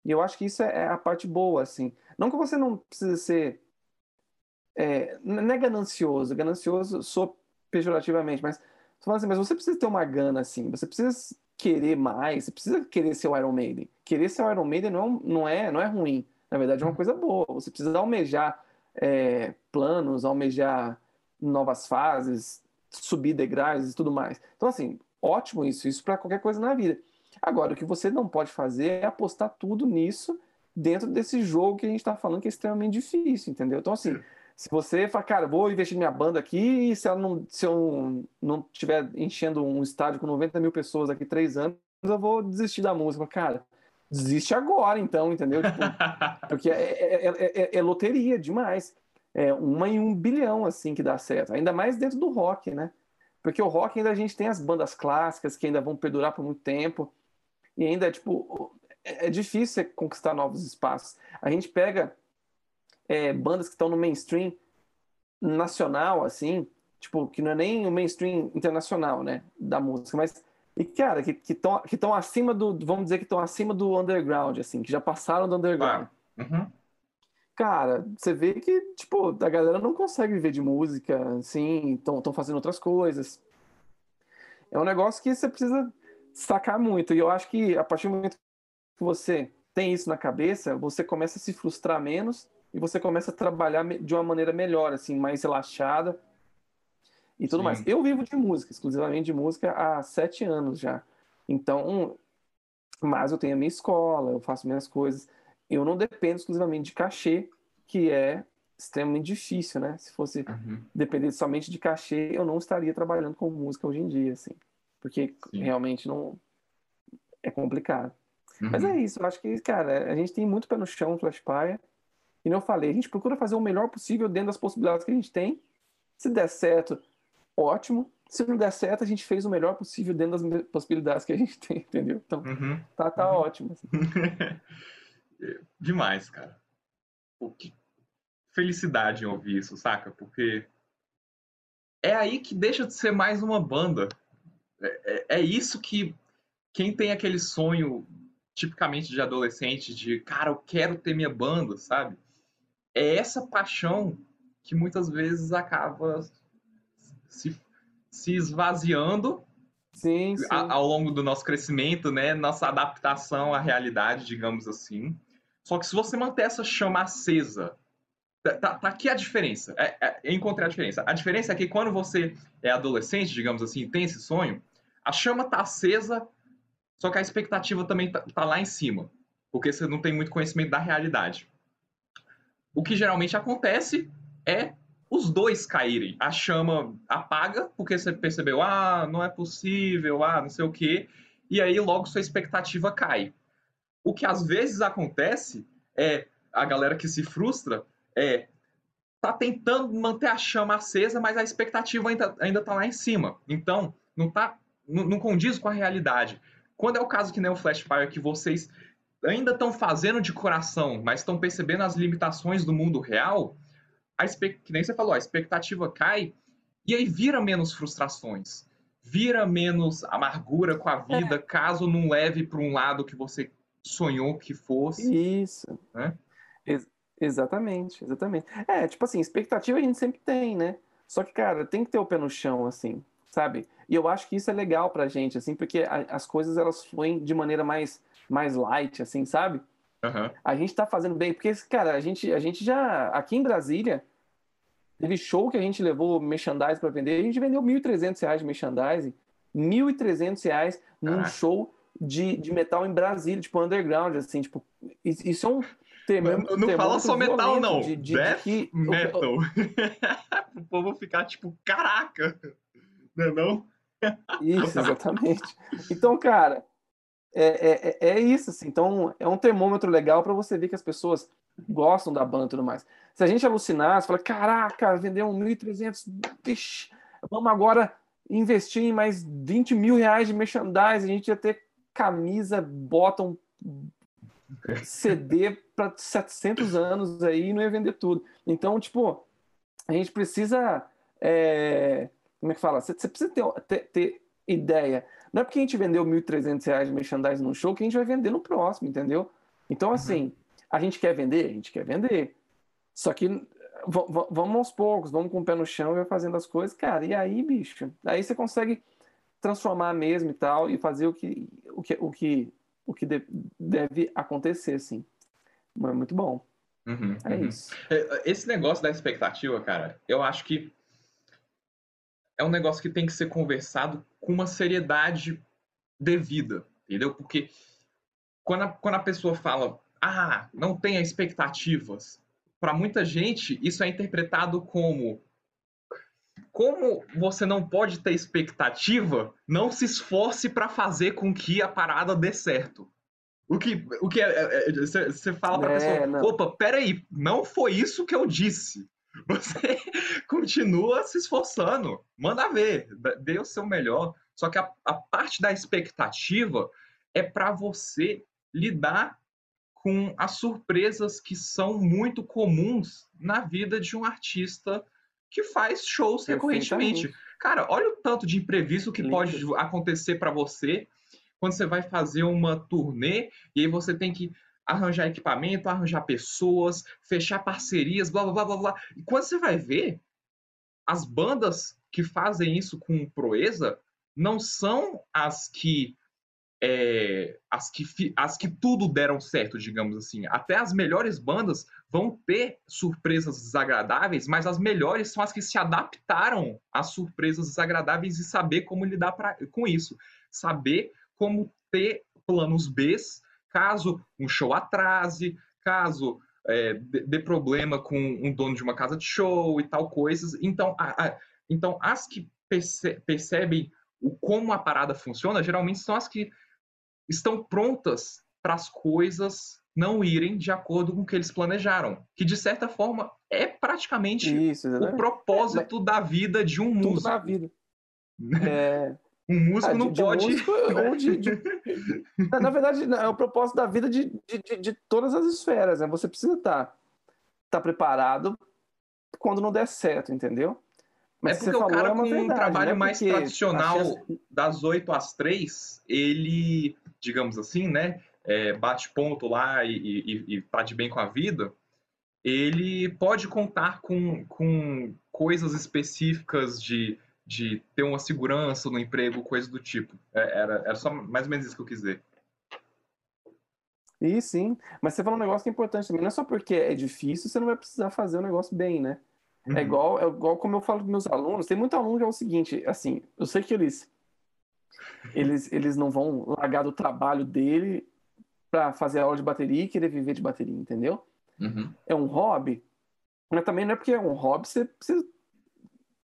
E eu acho que isso é, é a parte boa, assim. Não que você não precisa ser. É, não é ganancioso, ganancioso sou pejorativamente, mas assim, mas você precisa ter uma gana, assim, você precisa querer mais, você precisa querer ser o Iron Maiden. Querer ser o Iron Maiden não é, não é, não é ruim, na verdade é uma coisa boa. Você precisa almejar é, planos, almejar novas fases, subir degraus e tudo mais. Então, assim, ótimo isso, isso para qualquer coisa na vida. Agora, o que você não pode fazer é apostar tudo nisso dentro desse jogo que a gente está falando que é extremamente difícil, entendeu? Então, assim, se você fala, cara, vou investir minha banda aqui e se, ela não, se eu não estiver enchendo um estádio com 90 mil pessoas daqui três anos, eu vou desistir da música. Cara, desiste agora, então, entendeu? Tipo, [laughs] porque é, é, é, é, loteria demais. É uma em um bilhão, assim, que dá certo. Ainda mais dentro do rock, né? Porque o rock ainda a gente tem as bandas clássicas que ainda vão perdurar por muito tempo. E ainda, tipo, é difícil conquistar novos espaços. A gente pega é, bandas que estão no mainstream nacional, assim, tipo, que não é nem o mainstream internacional, né, da música, mas e cara, que estão que que acima do, vamos dizer que estão acima do underground, assim, que já passaram do underground. Ah, uhum. Cara, você vê que, tipo, a galera não consegue viver de música, assim, estão fazendo outras coisas. É um negócio que você precisa sacar muito. E eu acho que a partir do momento que você tem isso na cabeça, você começa a se frustrar menos e você começa a trabalhar de uma maneira melhor, assim, mais relaxada e tudo Sim. mais. Eu vivo de música, exclusivamente de música, há sete anos já. Então, mas eu tenho a minha escola, eu faço minhas coisas. Eu não dependo exclusivamente de cachê, que é extremamente difícil, né? Se fosse uhum. depender somente de cachê, eu não estaria trabalhando com música hoje em dia, assim. Porque Sim. realmente não é complicado. Uhum. Mas é isso, eu acho que, cara, a gente tem muito pé no chão, Flash Fire. E não falei, a gente procura fazer o melhor possível dentro das possibilidades que a gente tem. Se der certo, ótimo. Se não der certo, a gente fez o melhor possível dentro das possibilidades que a gente [laughs] tem, entendeu? Então, uhum. tá, tá uhum. ótimo. Assim. [laughs] Demais, cara. Pô, que felicidade em ouvir isso, saca? Porque é aí que deixa de ser mais uma banda. É, é, é isso que quem tem aquele sonho tipicamente de adolescente de, cara, eu quero ter minha banda, sabe? É essa paixão que muitas vezes acaba se, se esvaziando sim, sim. A, ao longo do nosso crescimento, né? Nossa adaptação à realidade, digamos assim. Só que se você manter essa chama acesa, tá, tá, tá aqui a diferença. É, é, eu encontrei a diferença. A diferença é que quando você é adolescente, digamos assim, tem esse sonho, a chama tá acesa, só que a expectativa também tá, tá lá em cima, porque você não tem muito conhecimento da realidade. O que geralmente acontece é os dois caírem. A chama apaga, porque você percebeu, ah, não é possível, ah, não sei o quê, e aí logo sua expectativa cai. O que às vezes acontece é a galera que se frustra é tá tentando manter a chama acesa, mas a expectativa ainda, ainda tá lá em cima. Então, não tá não, não condiz com a realidade. Quando é o caso que nem o Flashfire, que vocês ainda estão fazendo de coração, mas estão percebendo as limitações do mundo real, a que nem você falou, a expectativa cai e aí vira menos frustrações, vira menos amargura com a vida, é. caso não leve para um lado que você sonhou que fosse. Isso. Né? Ex exatamente, exatamente. É, tipo assim, expectativa a gente sempre tem, né? Só que, cara, tem que ter o pé no chão, assim, sabe? E eu acho que isso é legal pra gente, assim, porque a, as coisas elas fluem de maneira mais mais light, assim, sabe? Uhum. A gente tá fazendo bem, porque, cara, a gente, a gente já, aqui em Brasília, teve show que a gente levou merchandise para vender, a gente vendeu R$ 1.300 de merchandising, R$ 1.300 num show de, de metal em Brasília, tipo, underground, assim, tipo, isso é um termômetro Não, não fala só metal, não. De, de, Death de que, metal. [laughs] o povo ficar, tipo, caraca, não é não? Isso, exatamente. Então, cara, é, é, é, é isso, assim. Então, é um termômetro legal para você ver que as pessoas gostam da banda e tudo mais. Se a gente alucinar, você fala, caraca, vendeu 1.300, vixe, vamos agora investir em mais 20 mil reais de merchandising, a gente ia ter camisa, bottom, CD para 700 anos aí e não ia vender tudo. Então, tipo, a gente precisa, é, como é que fala? Você, você precisa ter, ter, ter ideia não é porque a gente vendeu R$ 1.300 de merchandising num show que a gente vai vender no próximo, entendeu? Então, uhum. assim, a gente quer vender? A gente quer vender. Só que vamos aos poucos, vamos com o pé no chão e vai fazendo as coisas, cara. E aí, bicho, aí você consegue transformar mesmo e tal, e fazer o que, o que, o que, o que deve acontecer, assim. É muito bom. Uhum, é uhum. isso. É, esse negócio da expectativa, cara, eu acho que é um negócio que tem que ser conversado com uma seriedade devida, entendeu? Porque quando a, quando a pessoa fala, ah, não tenha expectativas, para muita gente isso é interpretado como como você não pode ter expectativa, não se esforce para fazer com que a parada dê certo. O que, o que é, você é, é, fala para a é, pessoa, não. opa, peraí, não foi isso que eu disse. [laughs] Você continua se esforçando, manda ver, dê o seu melhor. Só que a, a parte da expectativa é para você lidar com as surpresas que são muito comuns na vida de um artista que faz shows recorrentemente. Cara, olha o tanto de imprevisto que Lindo. pode acontecer para você quando você vai fazer uma turnê e aí você tem que arranjar equipamento, arranjar pessoas, fechar parcerias, blá blá blá blá blá. E quando você vai ver, as bandas que fazem isso com proeza não são as que é, as, que, as que tudo deram certo, digamos assim. Até as melhores bandas vão ter surpresas desagradáveis, mas as melhores são as que se adaptaram às surpresas desagradáveis e saber como lidar pra, com isso. Saber como ter planos B caso um show atrase, caso é, dê problema com um dono de uma casa de show e tal coisas. Então, a, a, então as que perce, percebem o como a parada funciona, geralmente são as que estão prontas para as coisas não irem de acordo com o que eles planejaram. Que, de certa forma, é praticamente Isso, o propósito é, da vida de um músico. Tudo na vida. [laughs] É... Um músico ah, não de pode. Um [laughs] ou de, de... Na verdade, é o propósito da vida de, de, de todas as esferas. Né? Você precisa estar tá, tá preparado quando não der certo, entendeu? Mas é porque o cara é com verdade, um trabalho né? mais tradicional das 8 às 3, ele, digamos assim, né, é, bate ponto lá e, e, e tá de bem com a vida, ele pode contar com, com coisas específicas de, de ter uma segurança no emprego, coisa do tipo. É, era, era só mais ou menos isso que eu quis dizer. E sim, mas você falou um negócio que é importante também. Não é só porque é difícil, você não vai precisar fazer o negócio bem, né? É uhum. É, igual, é igual como eu falo para meus alunos. Tem muito aluno que é o seguinte, assim, eu sei que eles eles, eles não vão largar do trabalho dele para fazer aula de bateria e querer viver de bateria, entendeu? Uhum. É um hobby, mas também não é porque é um hobby você precisa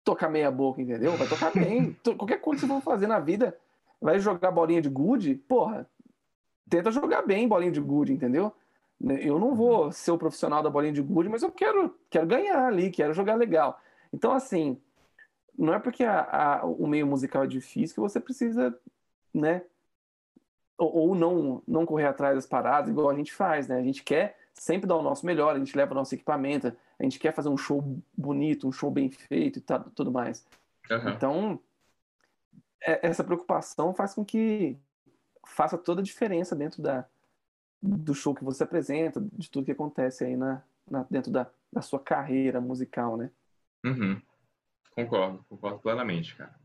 tocar meia boca, entendeu? Vai tocar bem. [laughs] Qualquer coisa que você for fazer na vida, vai jogar bolinha de gude, porra, tenta jogar bem bolinha de gude, entendeu? Né, eu não vou ser o profissional da bolinha de gude, mas eu quero, quero ganhar ali, quero jogar legal. Então, assim, não é porque a, a, o meio musical é difícil que você precisa, né? Ou, ou, não, não correr atrás das paradas, igual a gente faz, né? A gente quer sempre dar o nosso melhor, a gente leva o nosso equipamento, a gente quer fazer um show bonito, um show bem feito e tá, tudo mais. Uhum. Então, é, essa preocupação faz com que faça toda a diferença dentro da, do show que você apresenta, de tudo que acontece aí na, na dentro da, da sua carreira musical, né? Uhum. Concordo, concordo plenamente, cara.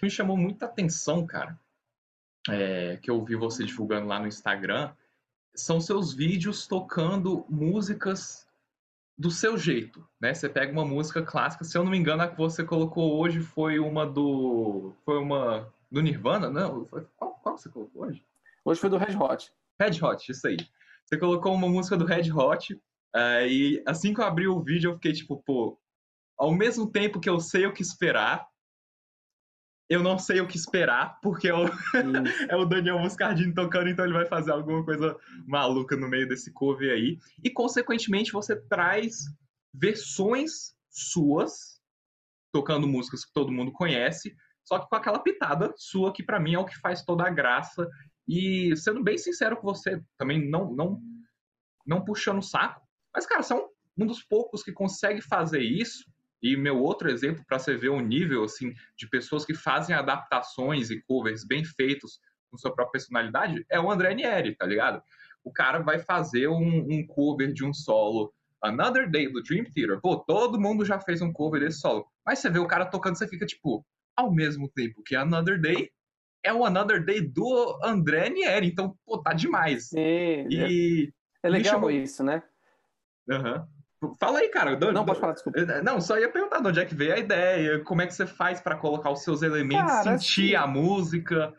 Me chamou muita atenção, cara, é, que eu vi você divulgando lá no Instagram, são seus vídeos tocando músicas do seu jeito, né? Você pega uma música clássica, se eu não me engano, a que você colocou hoje foi uma do. Foi uma. Do Nirvana? Não? Qual, qual você colocou hoje? Hoje foi do Red Hot. Red Hot, isso aí. Você colocou uma música do Red Hot, uh, e assim que eu abri o vídeo, eu fiquei tipo, pô, ao mesmo tempo que eu sei o que esperar, eu não sei o que esperar, porque é o, [laughs] é o Daniel Muscardini tocando, então ele vai fazer alguma coisa maluca no meio desse cover aí. E, consequentemente, você traz versões suas, tocando músicas que todo mundo conhece, só que com aquela pitada sua, que para mim é o que faz toda a graça e sendo bem sincero com você, também não não não puxando o saco, mas cara, são um dos poucos que consegue fazer isso. E meu outro exemplo para você ver o nível assim de pessoas que fazem adaptações e covers bem feitos com sua própria personalidade é o André Nieri, tá ligado? o cara vai fazer um, um cover de um solo. Another Day do Dream Theater. Pô, todo mundo já fez um cover desse solo. Mas você vê o cara tocando, você fica tipo, ao mesmo tempo que Another Day é o Another Day do André Nieri. Então, pô, tá demais. Sim, e é, é legal chamou... isso, né? Aham. Uhum. Fala aí, cara. Não, pode falar, desculpa. Eh, não, só ia perguntar de onde é que veio a ideia, como é que você faz para colocar os seus elementos, cara, sentir assim... a música.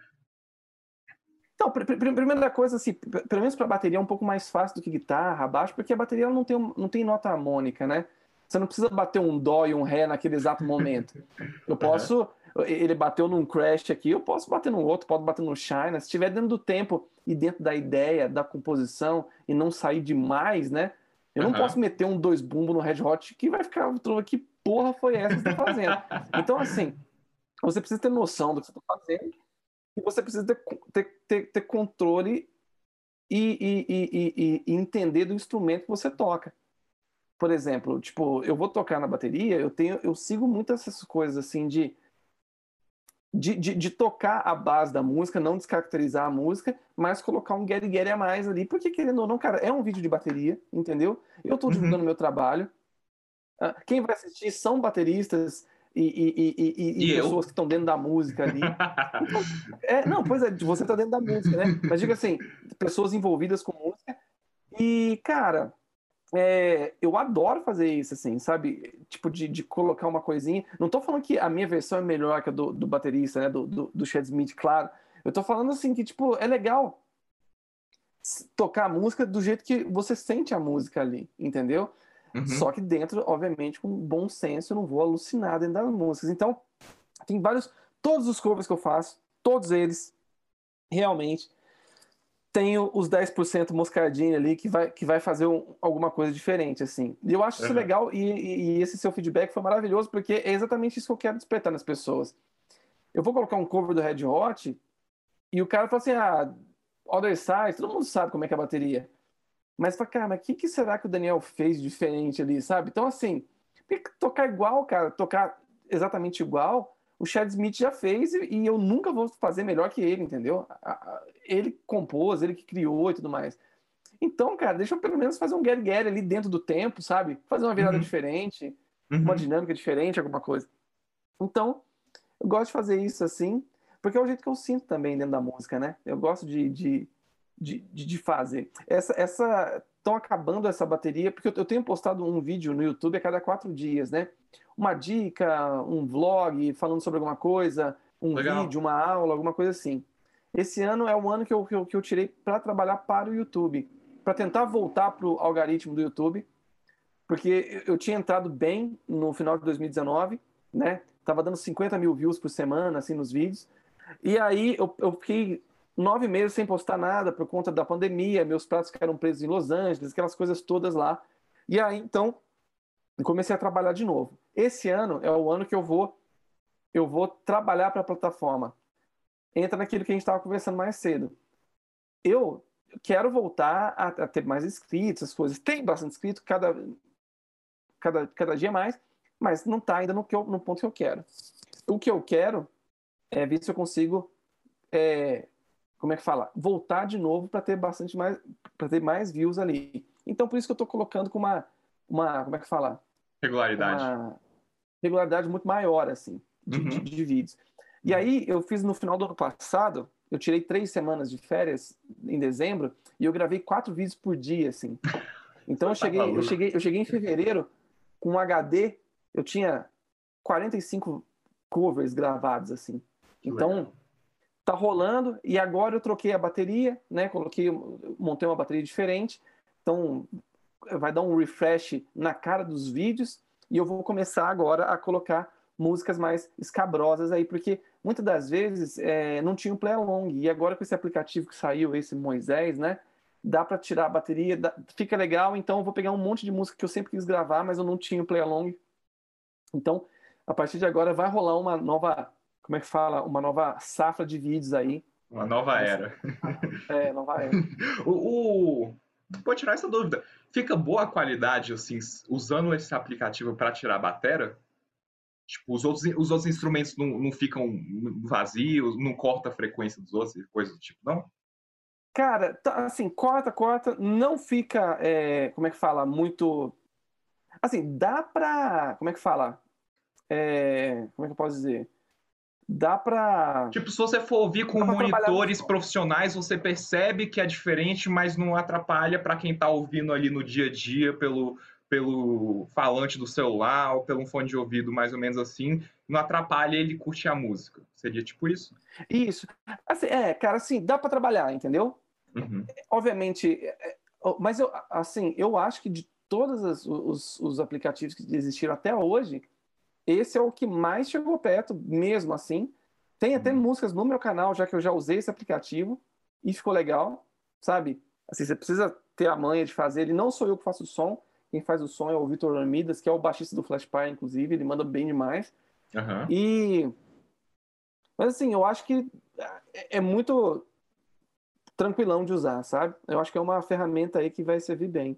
Então, pr pr primeira coisa, assim, pelo menos para bateria é um pouco mais fácil do que guitarra, baixo, porque a bateria não tem, não tem nota harmônica, né? Você não precisa bater um dó e um ré naquele exato momento. Eu posso, uhum. ele bateu num crash aqui, eu posso bater no outro, pode bater no shine. Se estiver dentro do tempo e dentro da ideia, da composição e não sair demais, né? Eu não uhum. posso meter um dois bumbo no Red Hot que vai ficar, que porra foi essa que você tá fazendo? então, assim, você precisa ter noção do que você tá fazendo e você precisa ter, ter, ter, ter controle e, e, e, e, entender do instrumento que você toca. Por exemplo, tipo, eu vou tocar na bateria, eu tenho, eu sigo muitas essas coisas assim de de, de, de, tocar a base da música, não descaracterizar a música, mas colocar um get get a mais ali, porque querendo ou não, cara, é um vídeo de bateria, entendeu? Eu estou divulgando uhum. meu trabalho. Ah, quem vai assistir são bateristas e, e, e, e pessoas que estão dentro da música ali. Então, [laughs] é, não, pois é, você está dentro da música, né? Mas diga assim, pessoas envolvidas com música. E, cara, é, eu adoro fazer isso, assim, sabe? Tipo, de, de colocar uma coisinha. Não tô falando que a minha versão é melhor que a do, do baterista, né? Do, do, do Chad Smith, claro. Eu tô falando, assim, que, tipo, é legal tocar a música do jeito que você sente a música ali, entendeu? Uhum. Só que dentro, obviamente, com bom senso, eu não vou alucinar dentro das músicas. Então, tem vários. Todos os covers que eu faço, todos eles, realmente, tenho os 10% moscardinho ali que vai, que vai fazer um, alguma coisa diferente, assim. E eu acho isso uhum. legal e, e, e, esse seu feedback foi maravilhoso, porque é exatamente isso que eu quero despertar nas pessoas. Eu vou colocar um cover do Red Hot e o cara fala assim, ah, Other Side, todo mundo sabe como é que é a bateria. Mas fala, cara, mas o que, que será que o Daniel fez diferente ali, sabe? Então, assim, tocar igual, cara, tocar exatamente igual, o Chad Smith já fez e, e eu nunca vou fazer melhor que ele, entendeu? A, a, ele compôs, ele que criou e tudo mais. Então, cara, deixa eu pelo menos fazer um Gary Gary ali dentro do tempo, sabe? Fazer uma virada uhum. diferente, uhum. uma dinâmica diferente, alguma coisa. Então, eu gosto de fazer isso assim, porque é o jeito que eu sinto também dentro da música, né? Eu gosto de, de, de, de fazer. Essa, essa, estão acabando essa bateria, porque eu tenho postado um vídeo no YouTube a cada quatro dias, né? Uma dica, um vlog falando sobre alguma coisa, um Legal. vídeo, uma aula, alguma coisa assim. Esse ano é o ano que eu, que eu, que eu tirei para trabalhar para o YouTube, para tentar voltar para o algoritmo do YouTube, porque eu tinha entrado bem no final de 2019, né? Tava dando 50 mil views por semana, assim, nos vídeos. E aí eu, eu fiquei nove meses sem postar nada por conta da pandemia, meus pratos ficaram presos em Los Angeles, aquelas coisas todas lá. E aí, então, comecei a trabalhar de novo. Esse ano é o ano que eu vou eu vou trabalhar para a plataforma. Entra naquilo que a gente estava conversando mais cedo. Eu quero voltar a, a, ter mais inscritos, as coisas. Tem bastante inscrito, cada, cada, cada dia mais, mas não está ainda no, que eu, no ponto que eu quero. O que eu quero é ver se eu consigo é, como é que fala? Voltar de novo para ter bastante mais, para ter mais views ali. Então por isso que eu estou colocando com uma, uma, como é que fala? Regularidade. Uma regularidade muito maior assim de, uhum. de, de vídeos. E aí eu fiz no final do ano passado, eu tirei três semanas de férias em dezembro e eu gravei quatro vídeos por dia assim. Então eu tá cheguei, eu cheguei, eu cheguei em fevereiro com um HD, eu tinha 45 covers gravados assim. Então tá rolando e agora eu troquei a bateria, né? Coloquei, montei uma bateria diferente. Então vai dar um refresh na cara dos vídeos e eu vou começar agora a colocar músicas mais escabrosas aí, porque muitas das vezes é, não tinha um play along e agora com esse aplicativo que saiu, esse Moisés, né? Dá para tirar a bateria, dá, fica legal. Então eu vou pegar um monte de música que eu sempre quis gravar, mas eu não tinha o play along. Então a partir de agora vai rolar uma nova como é que fala, uma nova safra de vídeos aí. Uma nova era. É, nova era. [laughs] o, o... Vou tirar essa dúvida. Fica boa a qualidade, assim, usando esse aplicativo para tirar a bateria? Tipo, os outros, os outros instrumentos não, não ficam vazios, não corta a frequência dos outros, coisas do tipo, não? Cara, tá, assim, corta, corta, não fica, é, como é que fala, muito... Assim, dá pra, como é que fala? É, como é que eu posso dizer? Dá pra... Tipo, se você for ouvir com monitores profissionais, você percebe que é diferente, mas não atrapalha para quem tá ouvindo ali no dia a dia pelo, pelo falante do celular ou pelo fone de ouvido, mais ou menos assim, não atrapalha ele curtir a música. Seria tipo isso? Isso. Assim, é, cara, assim, dá para trabalhar, entendeu? Uhum. Obviamente, é, é, mas eu, assim, eu acho que de todos os, os aplicativos que existiram até hoje, esse é o que mais chegou perto, mesmo assim. Tem até uhum. músicas no meu canal, já que eu já usei esse aplicativo e ficou legal, sabe? Assim, você precisa ter a manha de fazer. Ele não sou eu que faço o som, quem faz o som é o Vitor Armidas, que é o baixista do Flash Pie, inclusive, ele manda bem demais. Uhum. E. Mas assim, eu acho que é, é muito tranquilão de usar, sabe? Eu acho que é uma ferramenta aí que vai servir bem.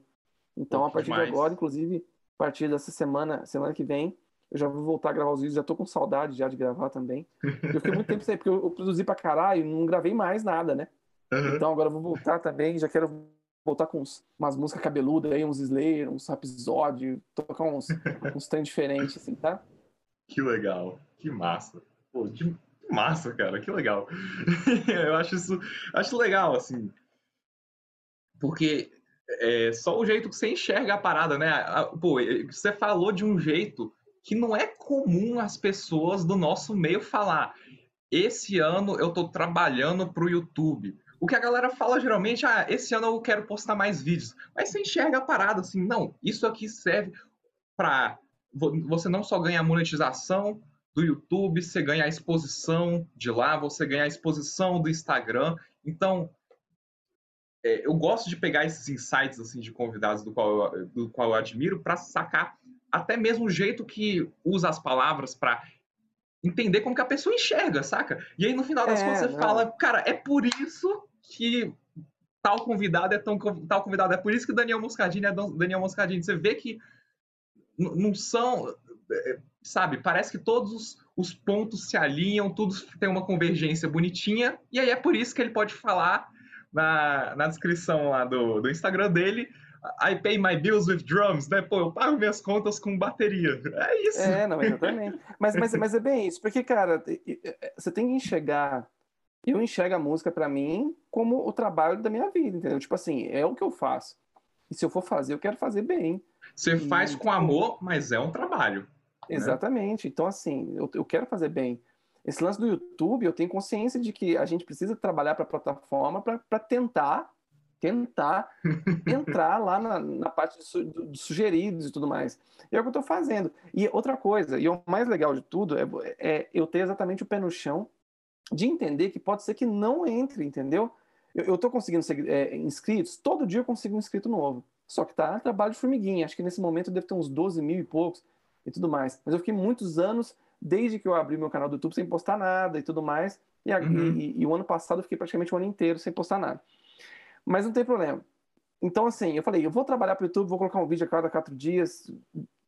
Então, Pô, a partir demais. de agora, inclusive, a partir dessa semana, semana que vem, eu já vou voltar a gravar os vídeos, já tô com saudade já de gravar também. Eu fiquei muito tempo sem, porque eu, eu produzi pra caralho, não gravei mais nada, né? Uhum. Então agora eu vou voltar também, já quero voltar com uns, umas músicas cabeludas aí, uns Slayer, uns Rhapsody, tocar uns, [laughs] uns trem diferentes, assim, tá? Que legal, que massa. Pô, que massa, cara, que legal. [laughs] eu acho isso, acho legal, assim, porque é só o jeito que você enxerga a parada, né? Pô, você falou de um jeito que não é comum as pessoas do nosso meio falar. Esse ano eu tô trabalhando pro YouTube o que a galera fala geralmente, ah, esse ano eu quero postar mais vídeos. Mas você enxerga a parada assim, não, isso aqui serve para você não só ganhar monetização do YouTube, você ganha a exposição de lá, você ganha a exposição do Instagram. Então, é, eu gosto de pegar esses insights assim de convidados do qual eu, do qual eu admiro para sacar até mesmo o jeito que usa as palavras para entender como que a pessoa enxerga, saca? E aí no final das é, contas você não. fala, cara, é por isso que tal convidado é tão tal convidado. É por isso que Daniel Moscadini é Daniel Moscadini. Você vê que não são, é, sabe? Parece que todos os, os pontos se alinham, tudo tem uma convergência bonitinha. E aí é por isso que ele pode falar na, na descrição lá do, do Instagram dele. I pay my bills with drums, né? Pô, eu pago minhas contas com bateria. É isso. É, não, exatamente. mas, mas, mas é bem isso, porque, cara, você tem que enxergar eu enxergo a música para mim como o trabalho da minha vida, entendeu? Tipo assim, é o que eu faço. E se eu for fazer, eu quero fazer bem. Você e, faz com amor, mas é um trabalho. Né? Exatamente. Né? Então, assim, eu, eu quero fazer bem. Esse lance do YouTube, eu tenho consciência de que a gente precisa trabalhar para a plataforma para tentar, tentar [laughs] entrar lá na, na parte de, su, de, sugeridos e tudo mais. E é o que eu estou fazendo. E outra coisa, e o mais legal de tudo, é, é eu ter exatamente o pé no chão de entender que pode ser que não entre, entendeu? Eu, estou conseguindo ser, é, inscritos, todo dia eu consigo um inscrito novo. Só que tá trabalho de formiguinha. Acho que nesse momento eu devo ter uns 12 mil e poucos e tudo mais. Mas eu fiquei muitos anos, desde que eu abri meu canal do YouTube, sem postar nada e tudo mais. E, uhum. e, e, e o ano passado eu fiquei praticamente o ano inteiro sem postar nada. Mas não tem problema. Então, assim, eu falei, eu vou trabalhar para o YouTube, vou colocar um vídeo a cada quatro dias,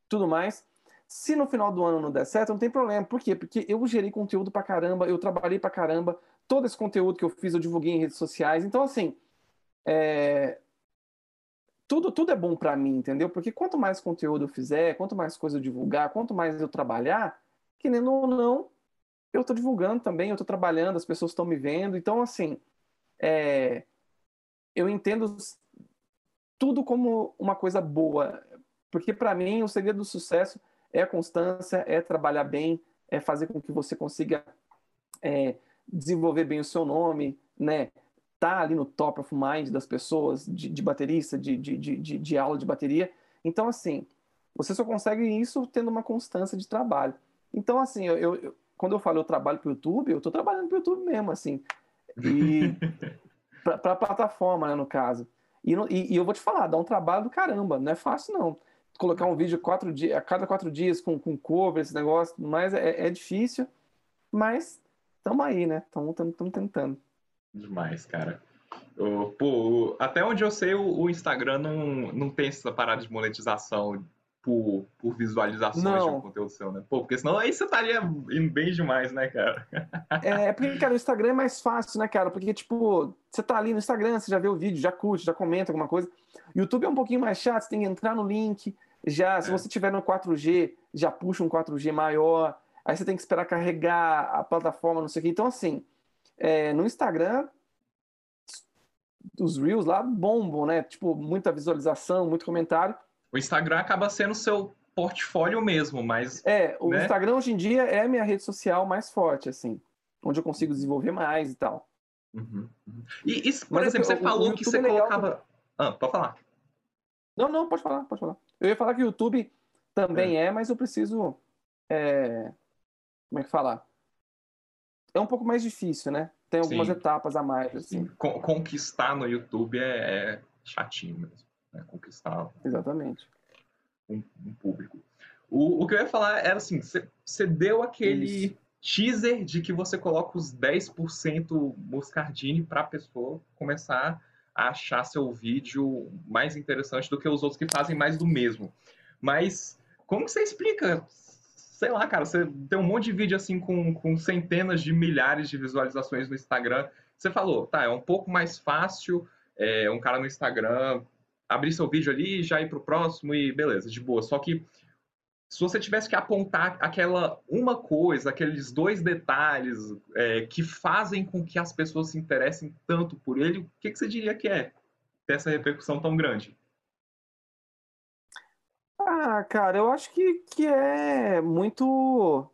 tudo mais. Se no final do ano não der certo, não tem problema. Por quê? Porque eu gerei conteúdo pra caramba, eu trabalhei pra caramba, todo esse conteúdo que eu fiz eu divulguei em redes sociais. Então, assim, é... tudo, tudo é bom para mim, entendeu? Porque quanto mais conteúdo eu fizer, quanto mais coisa eu divulgar, quanto mais eu trabalhar, que nem ou não, eu estou divulgando também, eu estou trabalhando, as pessoas estão me vendo. Então, assim, é... eu entendo tudo como uma coisa boa. Porque, para mim, o segredo do sucesso é a constância, é trabalhar bem, é fazer com que você consiga é, desenvolver bem o seu nome, né? Tá ali no top of mind das pessoas, de, de baterista, de, de, de, de aula de bateria. Então, assim, você só consegue isso tendo uma constância de trabalho. Então, assim, eu, eu quando eu falo eu trabalho para o YouTube, eu estou trabalhando para o YouTube mesmo, assim. E [laughs] para a plataforma, né, no caso. E, e, e, eu vou te falar, dá um trabalho do caramba, não é fácil não colocar um vídeo quatro dias, a cada quatro dias com, com cover, esse negócio, mas é, é difícil, mas estamos aí, né? Estamos tentando. Demais, cara. pô, até onde eu sei, o, Instagram não, não tem essa parada de monetização por, por visualizações Não. de um conteúdo seu, né? Pô, porque senão aí você estaria indo bem demais, né, cara? É, porque, cara, o Instagram é mais fácil, né, cara? Porque, tipo, você tá ali no Instagram, você já vê o vídeo, já curte, já comenta alguma coisa. YouTube é um pouquinho mais chato, você tem que entrar no link. Já, se É. você tiver no 4G, já puxa um 4G maior. Aí você tem que esperar carregar a plataforma, não sei o quê. Então, assim, é, no Instagram, os Reels lá bombam, né? Tipo, muita visualização, muito comentário. O Instagram acaba sendo seu portfólio mesmo, mas É, o Né? Instagram hoje em dia é a minha rede social mais forte, assim, onde eu consigo desenvolver mais e tal. Uhum, uhum. E, por Mas exemplo, o- você o falou que você é colocava. Ah, pode falar. Não, não, pode falar, pode falar. Eu ia falar que o YouTube também é, mas eu preciso. é, Como é que falar? É um pouco mais difícil, né? Tem algumas Sim. etapas a mais, assim. Con- Conquistar no YouTube é, é chatinho mesmo. Né? Conquistar Exatamente. um, um público. O, o que eu ia falar era assim: você, deu aquele Isso. teaser de que você coloca os 10% Moscardini para a pessoa começar a achar seu vídeo mais interessante do que os outros que fazem mais do mesmo. Mas como você explica? Sei lá, cara, você tem um monte de vídeo assim com, com centenas de milhares de visualizações no Instagram. Você falou, tá, é um pouco mais fácil é, um cara no Instagram abrir seu vídeo ali, já ir pro próximo e beleza, de boa. Só que se você tivesse que apontar aquela uma coisa, aqueles dois detalhes é, que fazem com que as pessoas se interessem tanto por ele, o que, que você diria que é ter essa repercussão tão grande? Ah, cara, eu acho que, que é muito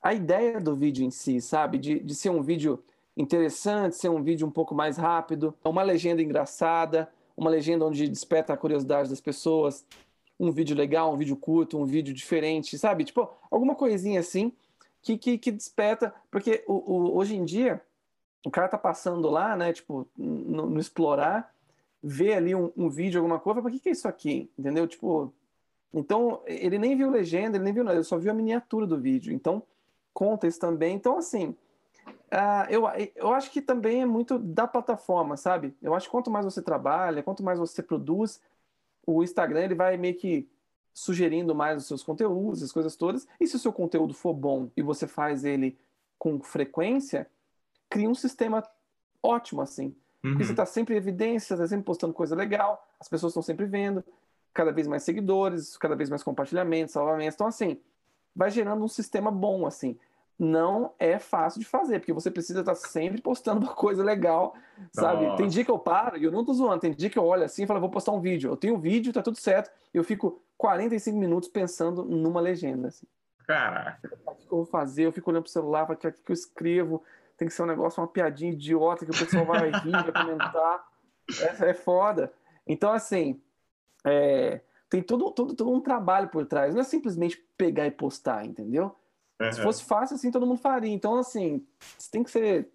a ideia do vídeo em si, sabe? De, de ser um vídeo interessante, ser um vídeo um pouco mais rápido, uma legenda engraçada, uma legenda onde desperta a curiosidade das pessoas, um vídeo legal, um vídeo curto, um vídeo diferente, sabe? Tipo, alguma coisinha assim que, que, que desperta, porque o, o- hoje em dia o cara tá passando lá, né? Tipo, no, no explorar, vê ali um, um vídeo, alguma coisa, para que que é isso aqui? Entendeu? Tipo, então ele nem viu legenda, ele nem viu nada, ele só viu a miniatura do vídeo. Então conta isso também. Então assim, ah, eu, eu acho que também é muito da plataforma, sabe? Eu acho que quanto mais você trabalha, quanto mais você produz, o Instagram ele vai meio que sugerindo mais os seus conteúdos, as coisas todas. E se o seu conteúdo for bom e você faz ele com frequência, cria um sistema ótimo assim. Porque você Uhum. está sempre em evidência, está sempre postando coisa legal, as pessoas estão sempre vendo, cada vez mais seguidores, cada vez mais compartilhamentos, salvamentos. Então, assim, vai gerando um sistema bom, assim. Não é fácil de fazer, porque você precisa estar sempre postando uma coisa legal, sabe? Nossa. Tem dia que eu paro, e eu não tô zoando, tem dia que eu olho assim e falo, vou postar um vídeo. Eu tenho um vídeo, tá tudo certo, eu fico 45 minutos pensando numa legenda, assim Caraca. o que eu vou fazer? Eu fico olhando pro celular, falo, o que é que eu escrevo? Tem que ser um negócio, uma piadinha idiota que o pessoal vai rir, vai comentar. [laughs] É, é foda. Então, assim, é, tem todo, todo, todo um trabalho por trás. Não é simplesmente pegar e postar, entendeu? Se Uhum. fosse fácil, assim, todo mundo faria. Então, assim, você tem que ser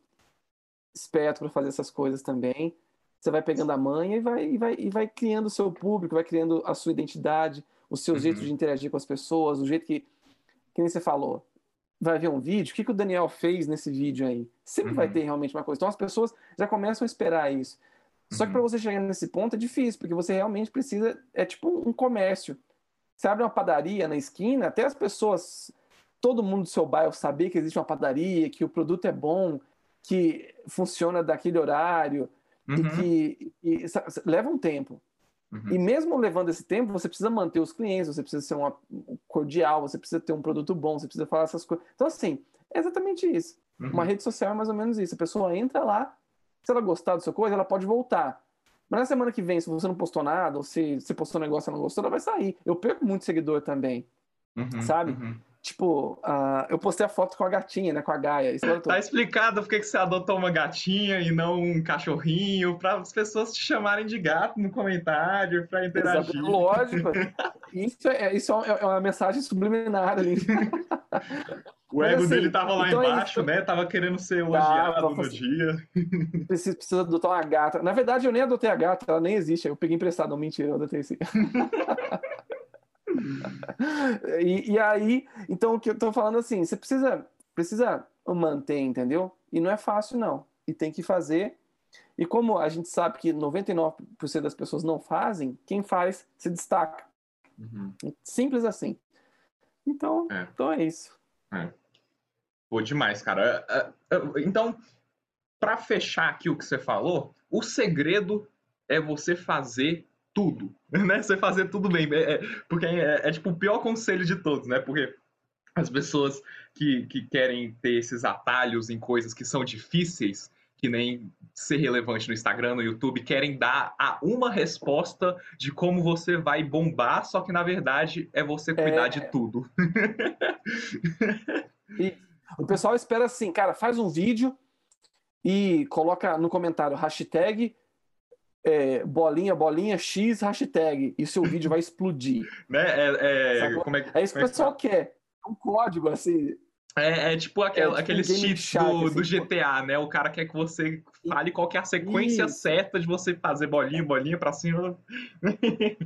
esperto para fazer essas coisas também. Você vai pegando a manha e vai, e vai, e vai criando o seu público, vai criando a sua identidade, o seu Uhum. jeito de interagir com as pessoas, o jeito que, que nem você falou. Vai ver um vídeo, o que, que o Daniel fez nesse vídeo aí? Sempre vai Uhum. ter realmente uma coisa. Então as pessoas já começam a esperar isso. Só que Uhum. para você chegar nesse ponto é difícil, porque você realmente precisa. É tipo um comércio. Você abre uma padaria na esquina, até as pessoas, todo mundo do seu bairro saber que existe uma padaria, que o produto é bom, que funciona daquele horário, e Uhum. que e, leva um tempo. Uhum. E mesmo levando esse tempo, você precisa manter os clientes, você precisa ser uma, um cordial, você precisa ter um produto bom, você precisa falar essas coisas. Então, assim, é exatamente isso. Uhum. Uma rede social é mais ou menos isso. A pessoa entra lá, se ela gostar do seu coisa, ela pode voltar. Mas na semana que vem, se você não postou nada, ou se você postou um negócio e não gostou, ela vai sair. Eu perco muito seguidor também. Uhum. sabe? Tipo, ah, eu postei a foto com a gatinha, né? Com a Gaia. Tá explicado por que você adotou uma gatinha e não um cachorrinho, para as pessoas te chamarem de gato no comentário, para interagir. Exato, Lógico. Isso é, isso é é uma mensagem subliminar ali. O Mas, ego assim, dele tava lá então é embaixo, isso. né? Tava querendo ser elogiado Tava, no assim, dia. Precisa, precisa adotar uma gata. Na verdade, eu nem adotei a gata, ela nem existe. Eu peguei emprestado. Não, mentira, eu adotei sim. [laughs] e, e aí, então, o que eu tô falando assim, você precisa, precisa manter, entendeu? E não é fácil, não. E tem que fazer. E como a gente sabe que 99% das pessoas não fazem, quem faz se destaca. Uhum. Simples assim. Então é, então é isso. É. Pô, demais, cara. É, é, então, para fechar aqui o que você falou, o segredo é você fazer tudo, [laughs] né? Você fazer tudo bem. É, porque é, é, tipo o pior conselho de todos, né? Porque as pessoas que, que querem ter esses atalhos em coisas que são difíceis, que nem ser relevante no Instagram, no YouTube, querem dar a uma resposta de como você vai bombar, só que na verdade é você cuidar é... de tudo. e o pessoal espera assim, cara, faz um vídeo e coloca no comentário hashtag é, bolinha, bolinha, X, hashtag, e seu vídeo vai explodir. [laughs] Né? É, é, como é, é isso que o é pessoal quer. É um código, assim. É, é tipo aquel, é, tipo aqueles cheats do, assim, do GTA, né? O cara quer que você fale qual é a sequência isso. certa de você fazer bolinha, bolinha pra cima.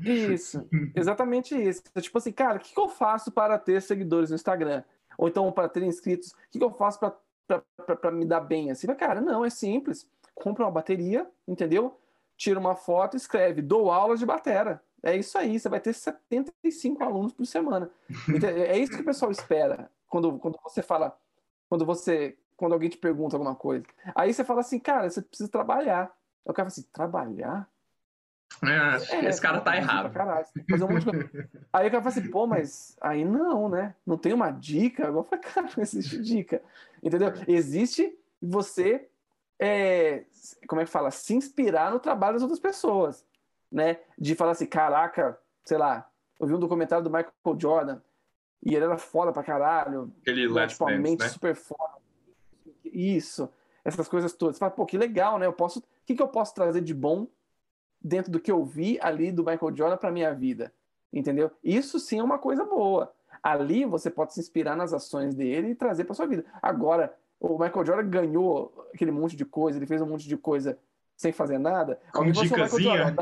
Isso, exatamente isso. Tipo assim, cara, o que, que eu faço para ter seguidores no Instagram? Ou então para ter inscritos? O que, que eu faço para me dar bem? Assim, cara, não, é simples. Compra uma bateria, entendeu? Tira uma foto, escreve, dou aulas de batera. É isso aí, você vai ter 75 alunos por semana. [laughs] É isso que o pessoal espera quando, quando você fala, quando você, quando alguém te pergunta alguma coisa. Aí você fala assim, cara, você precisa trabalhar. O cara fala assim, trabalhar? É, é esse cara tá errado. fazer um monte de [laughs] Aí o cara fala assim, pô, mas aí não, né? Não tem uma dica? Agora eu falei, cara, não existe dica. Entendeu? Existe você, é, como é que fala? Se inspirar no trabalho das outras pessoas né? De falar assim, caraca, sei lá, eu vi um documentário do Michael Jordan e ele era foda pra caralho. Aquele né, tipo, a mente né? super foda. Isso, essas coisas todas. Você fala, pô, que legal, né? Eu posso, o que, que eu posso trazer de bom dentro do que eu vi ali do Michael Jordan para minha vida? Entendeu? Isso sim é uma coisa boa. Ali você pode se inspirar nas ações dele e trazer para sua vida. Agora, o Michael Jordan ganhou aquele monte de coisa, ele fez um monte de coisa sem fazer nada. Como dicasinha.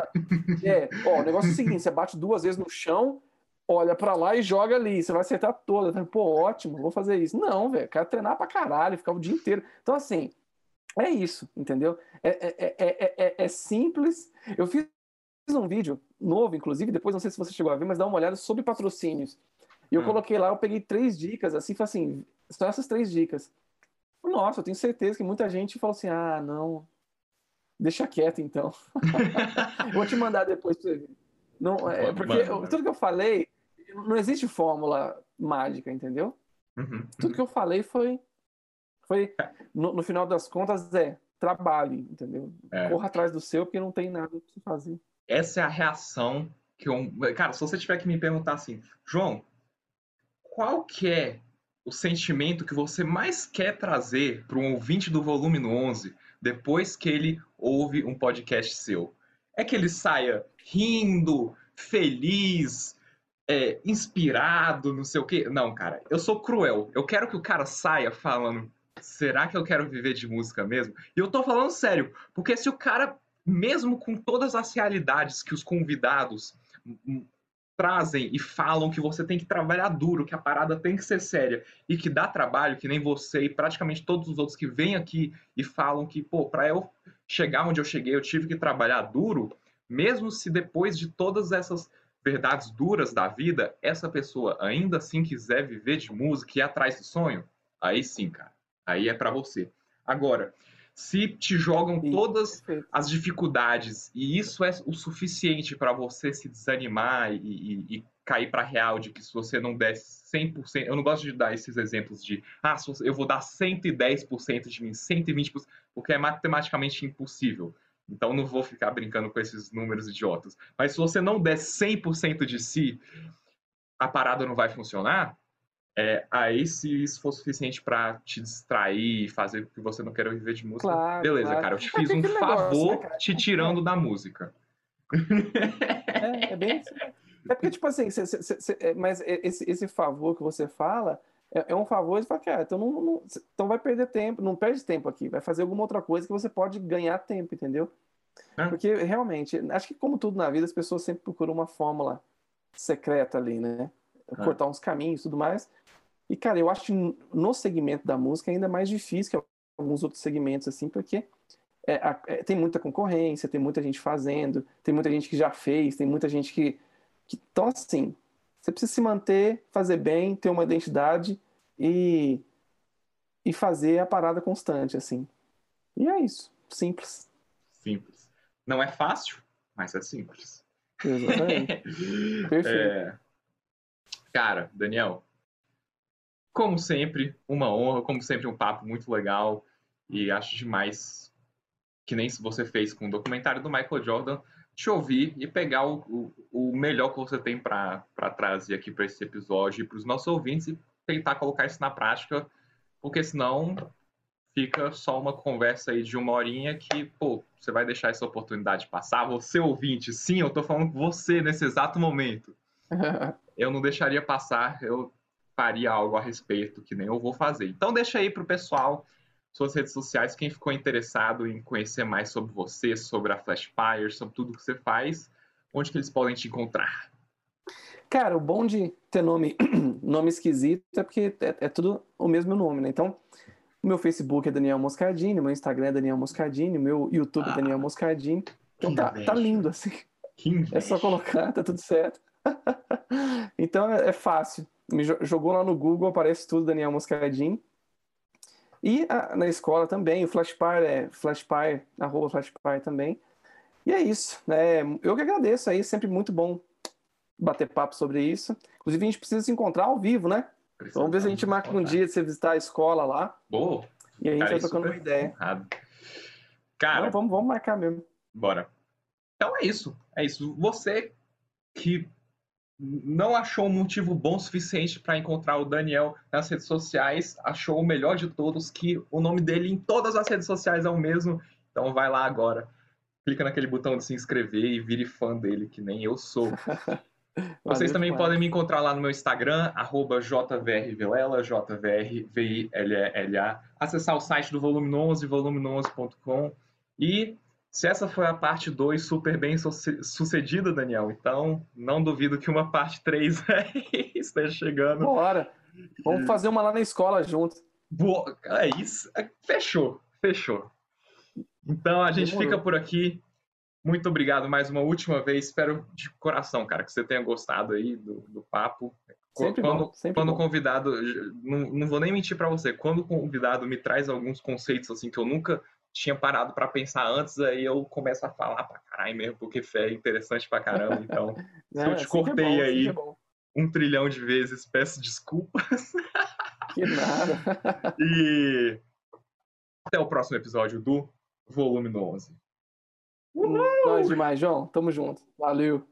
É, ó, o negócio é o seguinte, você bate duas vezes no chão, olha para lá e joga ali, você vai acertar toda. Pô, ótimo, vou fazer isso. Não, velho, quero treinar pra caralho, ficar o dia inteiro. Então, assim, é isso, entendeu? É, é, é, é, é simples. Eu fiz um vídeo novo, inclusive, depois não sei se você chegou a ver, mas dá uma olhada sobre patrocínios. E eu hum. coloquei lá, eu peguei três dicas, assim, falei assim, são essas três dicas. Nossa, eu tenho certeza que muita gente falou assim, ah, não, Deixa quieto, então. [laughs] Vou te mandar depois pra você ver. Não, é, porque tudo que eu falei, não existe fórmula mágica, entendeu? Uhum. Tudo que eu falei foi. foi no, no final das contas, é trabalhe, entendeu? É. Corra atrás do seu, porque não tem nada pra você fazer. Essa é a reação que eu. Cara, se você tiver que me perguntar assim, João, qual que é o sentimento que você mais quer trazer para um ouvinte do volume 11 depois que ele ouve um podcast seu? É que ele saia rindo, feliz, é, inspirado, não sei o quê? Não, cara, eu sou cruel. Eu quero que o cara saia falando: será que eu quero viver de música mesmo? E eu tô falando sério, porque se o cara, mesmo com todas as realidades que os convidados trazem e falam que você tem que trabalhar duro, que a parada tem que ser séria e que dá trabalho, que nem você e praticamente todos os outros que vêm aqui e falam que, pô, para eu chegar onde eu cheguei, eu tive que trabalhar duro, mesmo se depois de todas essas verdades duras da vida, essa pessoa ainda assim quiser viver de música e ir atrás do sonho, aí sim, cara. Aí é para você. Agora, se te jogam Sim, todas perfeito. as dificuldades e isso é o suficiente para você se desanimar e, e, e cair para real de que se você não der 100%, eu não gosto de dar esses exemplos de, ah, eu vou dar 110% de mim, 120%, porque é matematicamente impossível. Então não vou ficar brincando com esses números idiotas. Mas se você não der 100% de si, a parada não vai funcionar. É, aí, se isso for suficiente para te distrair e fazer o que você não quer viver de música, claro, beleza, claro. cara. Eu te fiz um favor negócio, né, te tirando da música. É, é bem assim. É porque, tipo assim, cê, cê, cê, é, mas esse, esse favor que você fala é, é um favor e fala, cara, então, não, não, então vai perder tempo, não perde tempo aqui, vai fazer alguma outra coisa que você pode ganhar tempo, entendeu? É. Porque realmente, acho que como tudo na vida, as pessoas sempre procuram uma fórmula secreta ali, né? É. Cortar uns caminhos e tudo mais. E, cara, eu acho que no segmento da música é ainda mais difícil que alguns outros segmentos, assim, porque é, é, tem muita concorrência, tem muita gente fazendo, tem muita gente que já fez, tem muita gente que Então, assim, você precisa se manter, fazer bem, ter uma identidade e, e fazer a parada constante, assim. E é isso. Simples. Simples. Não é fácil, mas é simples. Exatamente. [laughs] Perfeito. É... Cara, Daniel, como sempre, uma honra, como sempre, um papo muito legal. E acho demais que nem se você fez com o documentário do Michael Jordan, te ouvir e pegar o, o, o melhor que você tem para trazer aqui para esse episódio e para os nossos ouvintes e tentar colocar isso na prática, porque senão fica só uma conversa aí de uma horinha que, pô, você vai deixar essa oportunidade passar. Você ouvinte, sim, eu tô falando com você nesse exato momento. [laughs] eu não deixaria passar, eu faria algo a respeito, que nem eu vou fazer. Então deixa aí pro pessoal suas redes sociais, quem ficou interessado em conhecer mais sobre você, sobre a Flashfire, sobre tudo que você faz, onde que eles podem te encontrar? Cara, o bom de ter nome, [clears throat] nome esquisito é porque é, é tudo o mesmo nome, né? Então, o meu Facebook é Daniel Moscardini, meu Instagram é Daniel Moscardini, meu YouTube é ah, é Daniel Moscardini. Então tá, tá, lindo, assim. é só colocar, tá tudo certo. [laughs] então é, é, fácil. Me jogou lá no Google, aparece tudo Daniel Moscardini. E a, na escola também, o Flashpire é Flashpire, arroba Flashpire também. E é isso. Né? Eu que agradeço aí, sempre muito bom bater papo sobre isso. Inclusive, a gente precisa se encontrar ao vivo, né? Precisa Vamos ver se a gente marca um dia de você visitar a escola lá. Boa! E a gente vai trocando uma ideia. Honrado. Cara, Não, vamos, vamos marcar mesmo. Bora. Então é isso. É isso. Você que não achou um motivo bom suficiente para encontrar o Daniel nas redes sociais, achou o melhor de todos, que o nome dele em todas as redes sociais é o mesmo. Então vai lá agora, clica naquele botão de se inscrever e vire fã dele, que nem eu sou. [laughs] Vocês também demais. podem me encontrar lá no meu Instagram, jvrvilela, jvrvilla, acessar o site do Volume 11, volume11.com e se essa foi a parte 2 super bem sucedida, Daniel, então não duvido que uma parte 3 [laughs] esteja chegando. Bora! Vamos fazer uma lá na escola junto. Boa, é isso. É, fechou, fechou. Então a gente Demorou. fica por aqui. Muito obrigado mais uma última vez. Espero de coração, cara, que você tenha gostado aí do, do papo. Sempre quando bom, sempre quando bom. convidado, não, não vou nem mentir para você, quando o convidado me traz alguns conceitos assim que eu nunca tinha parado para pensar antes, aí eu começo a falar pra caralho mesmo, porque fé é interessante pra caramba. Então, [laughs] se eu te é cortei é aí é um trilhão de vezes, peço desculpas. Que nada. [laughs] e até o próximo episódio do Volume 11. Uhul! Nós demais, João. Tamo junto. Valeu.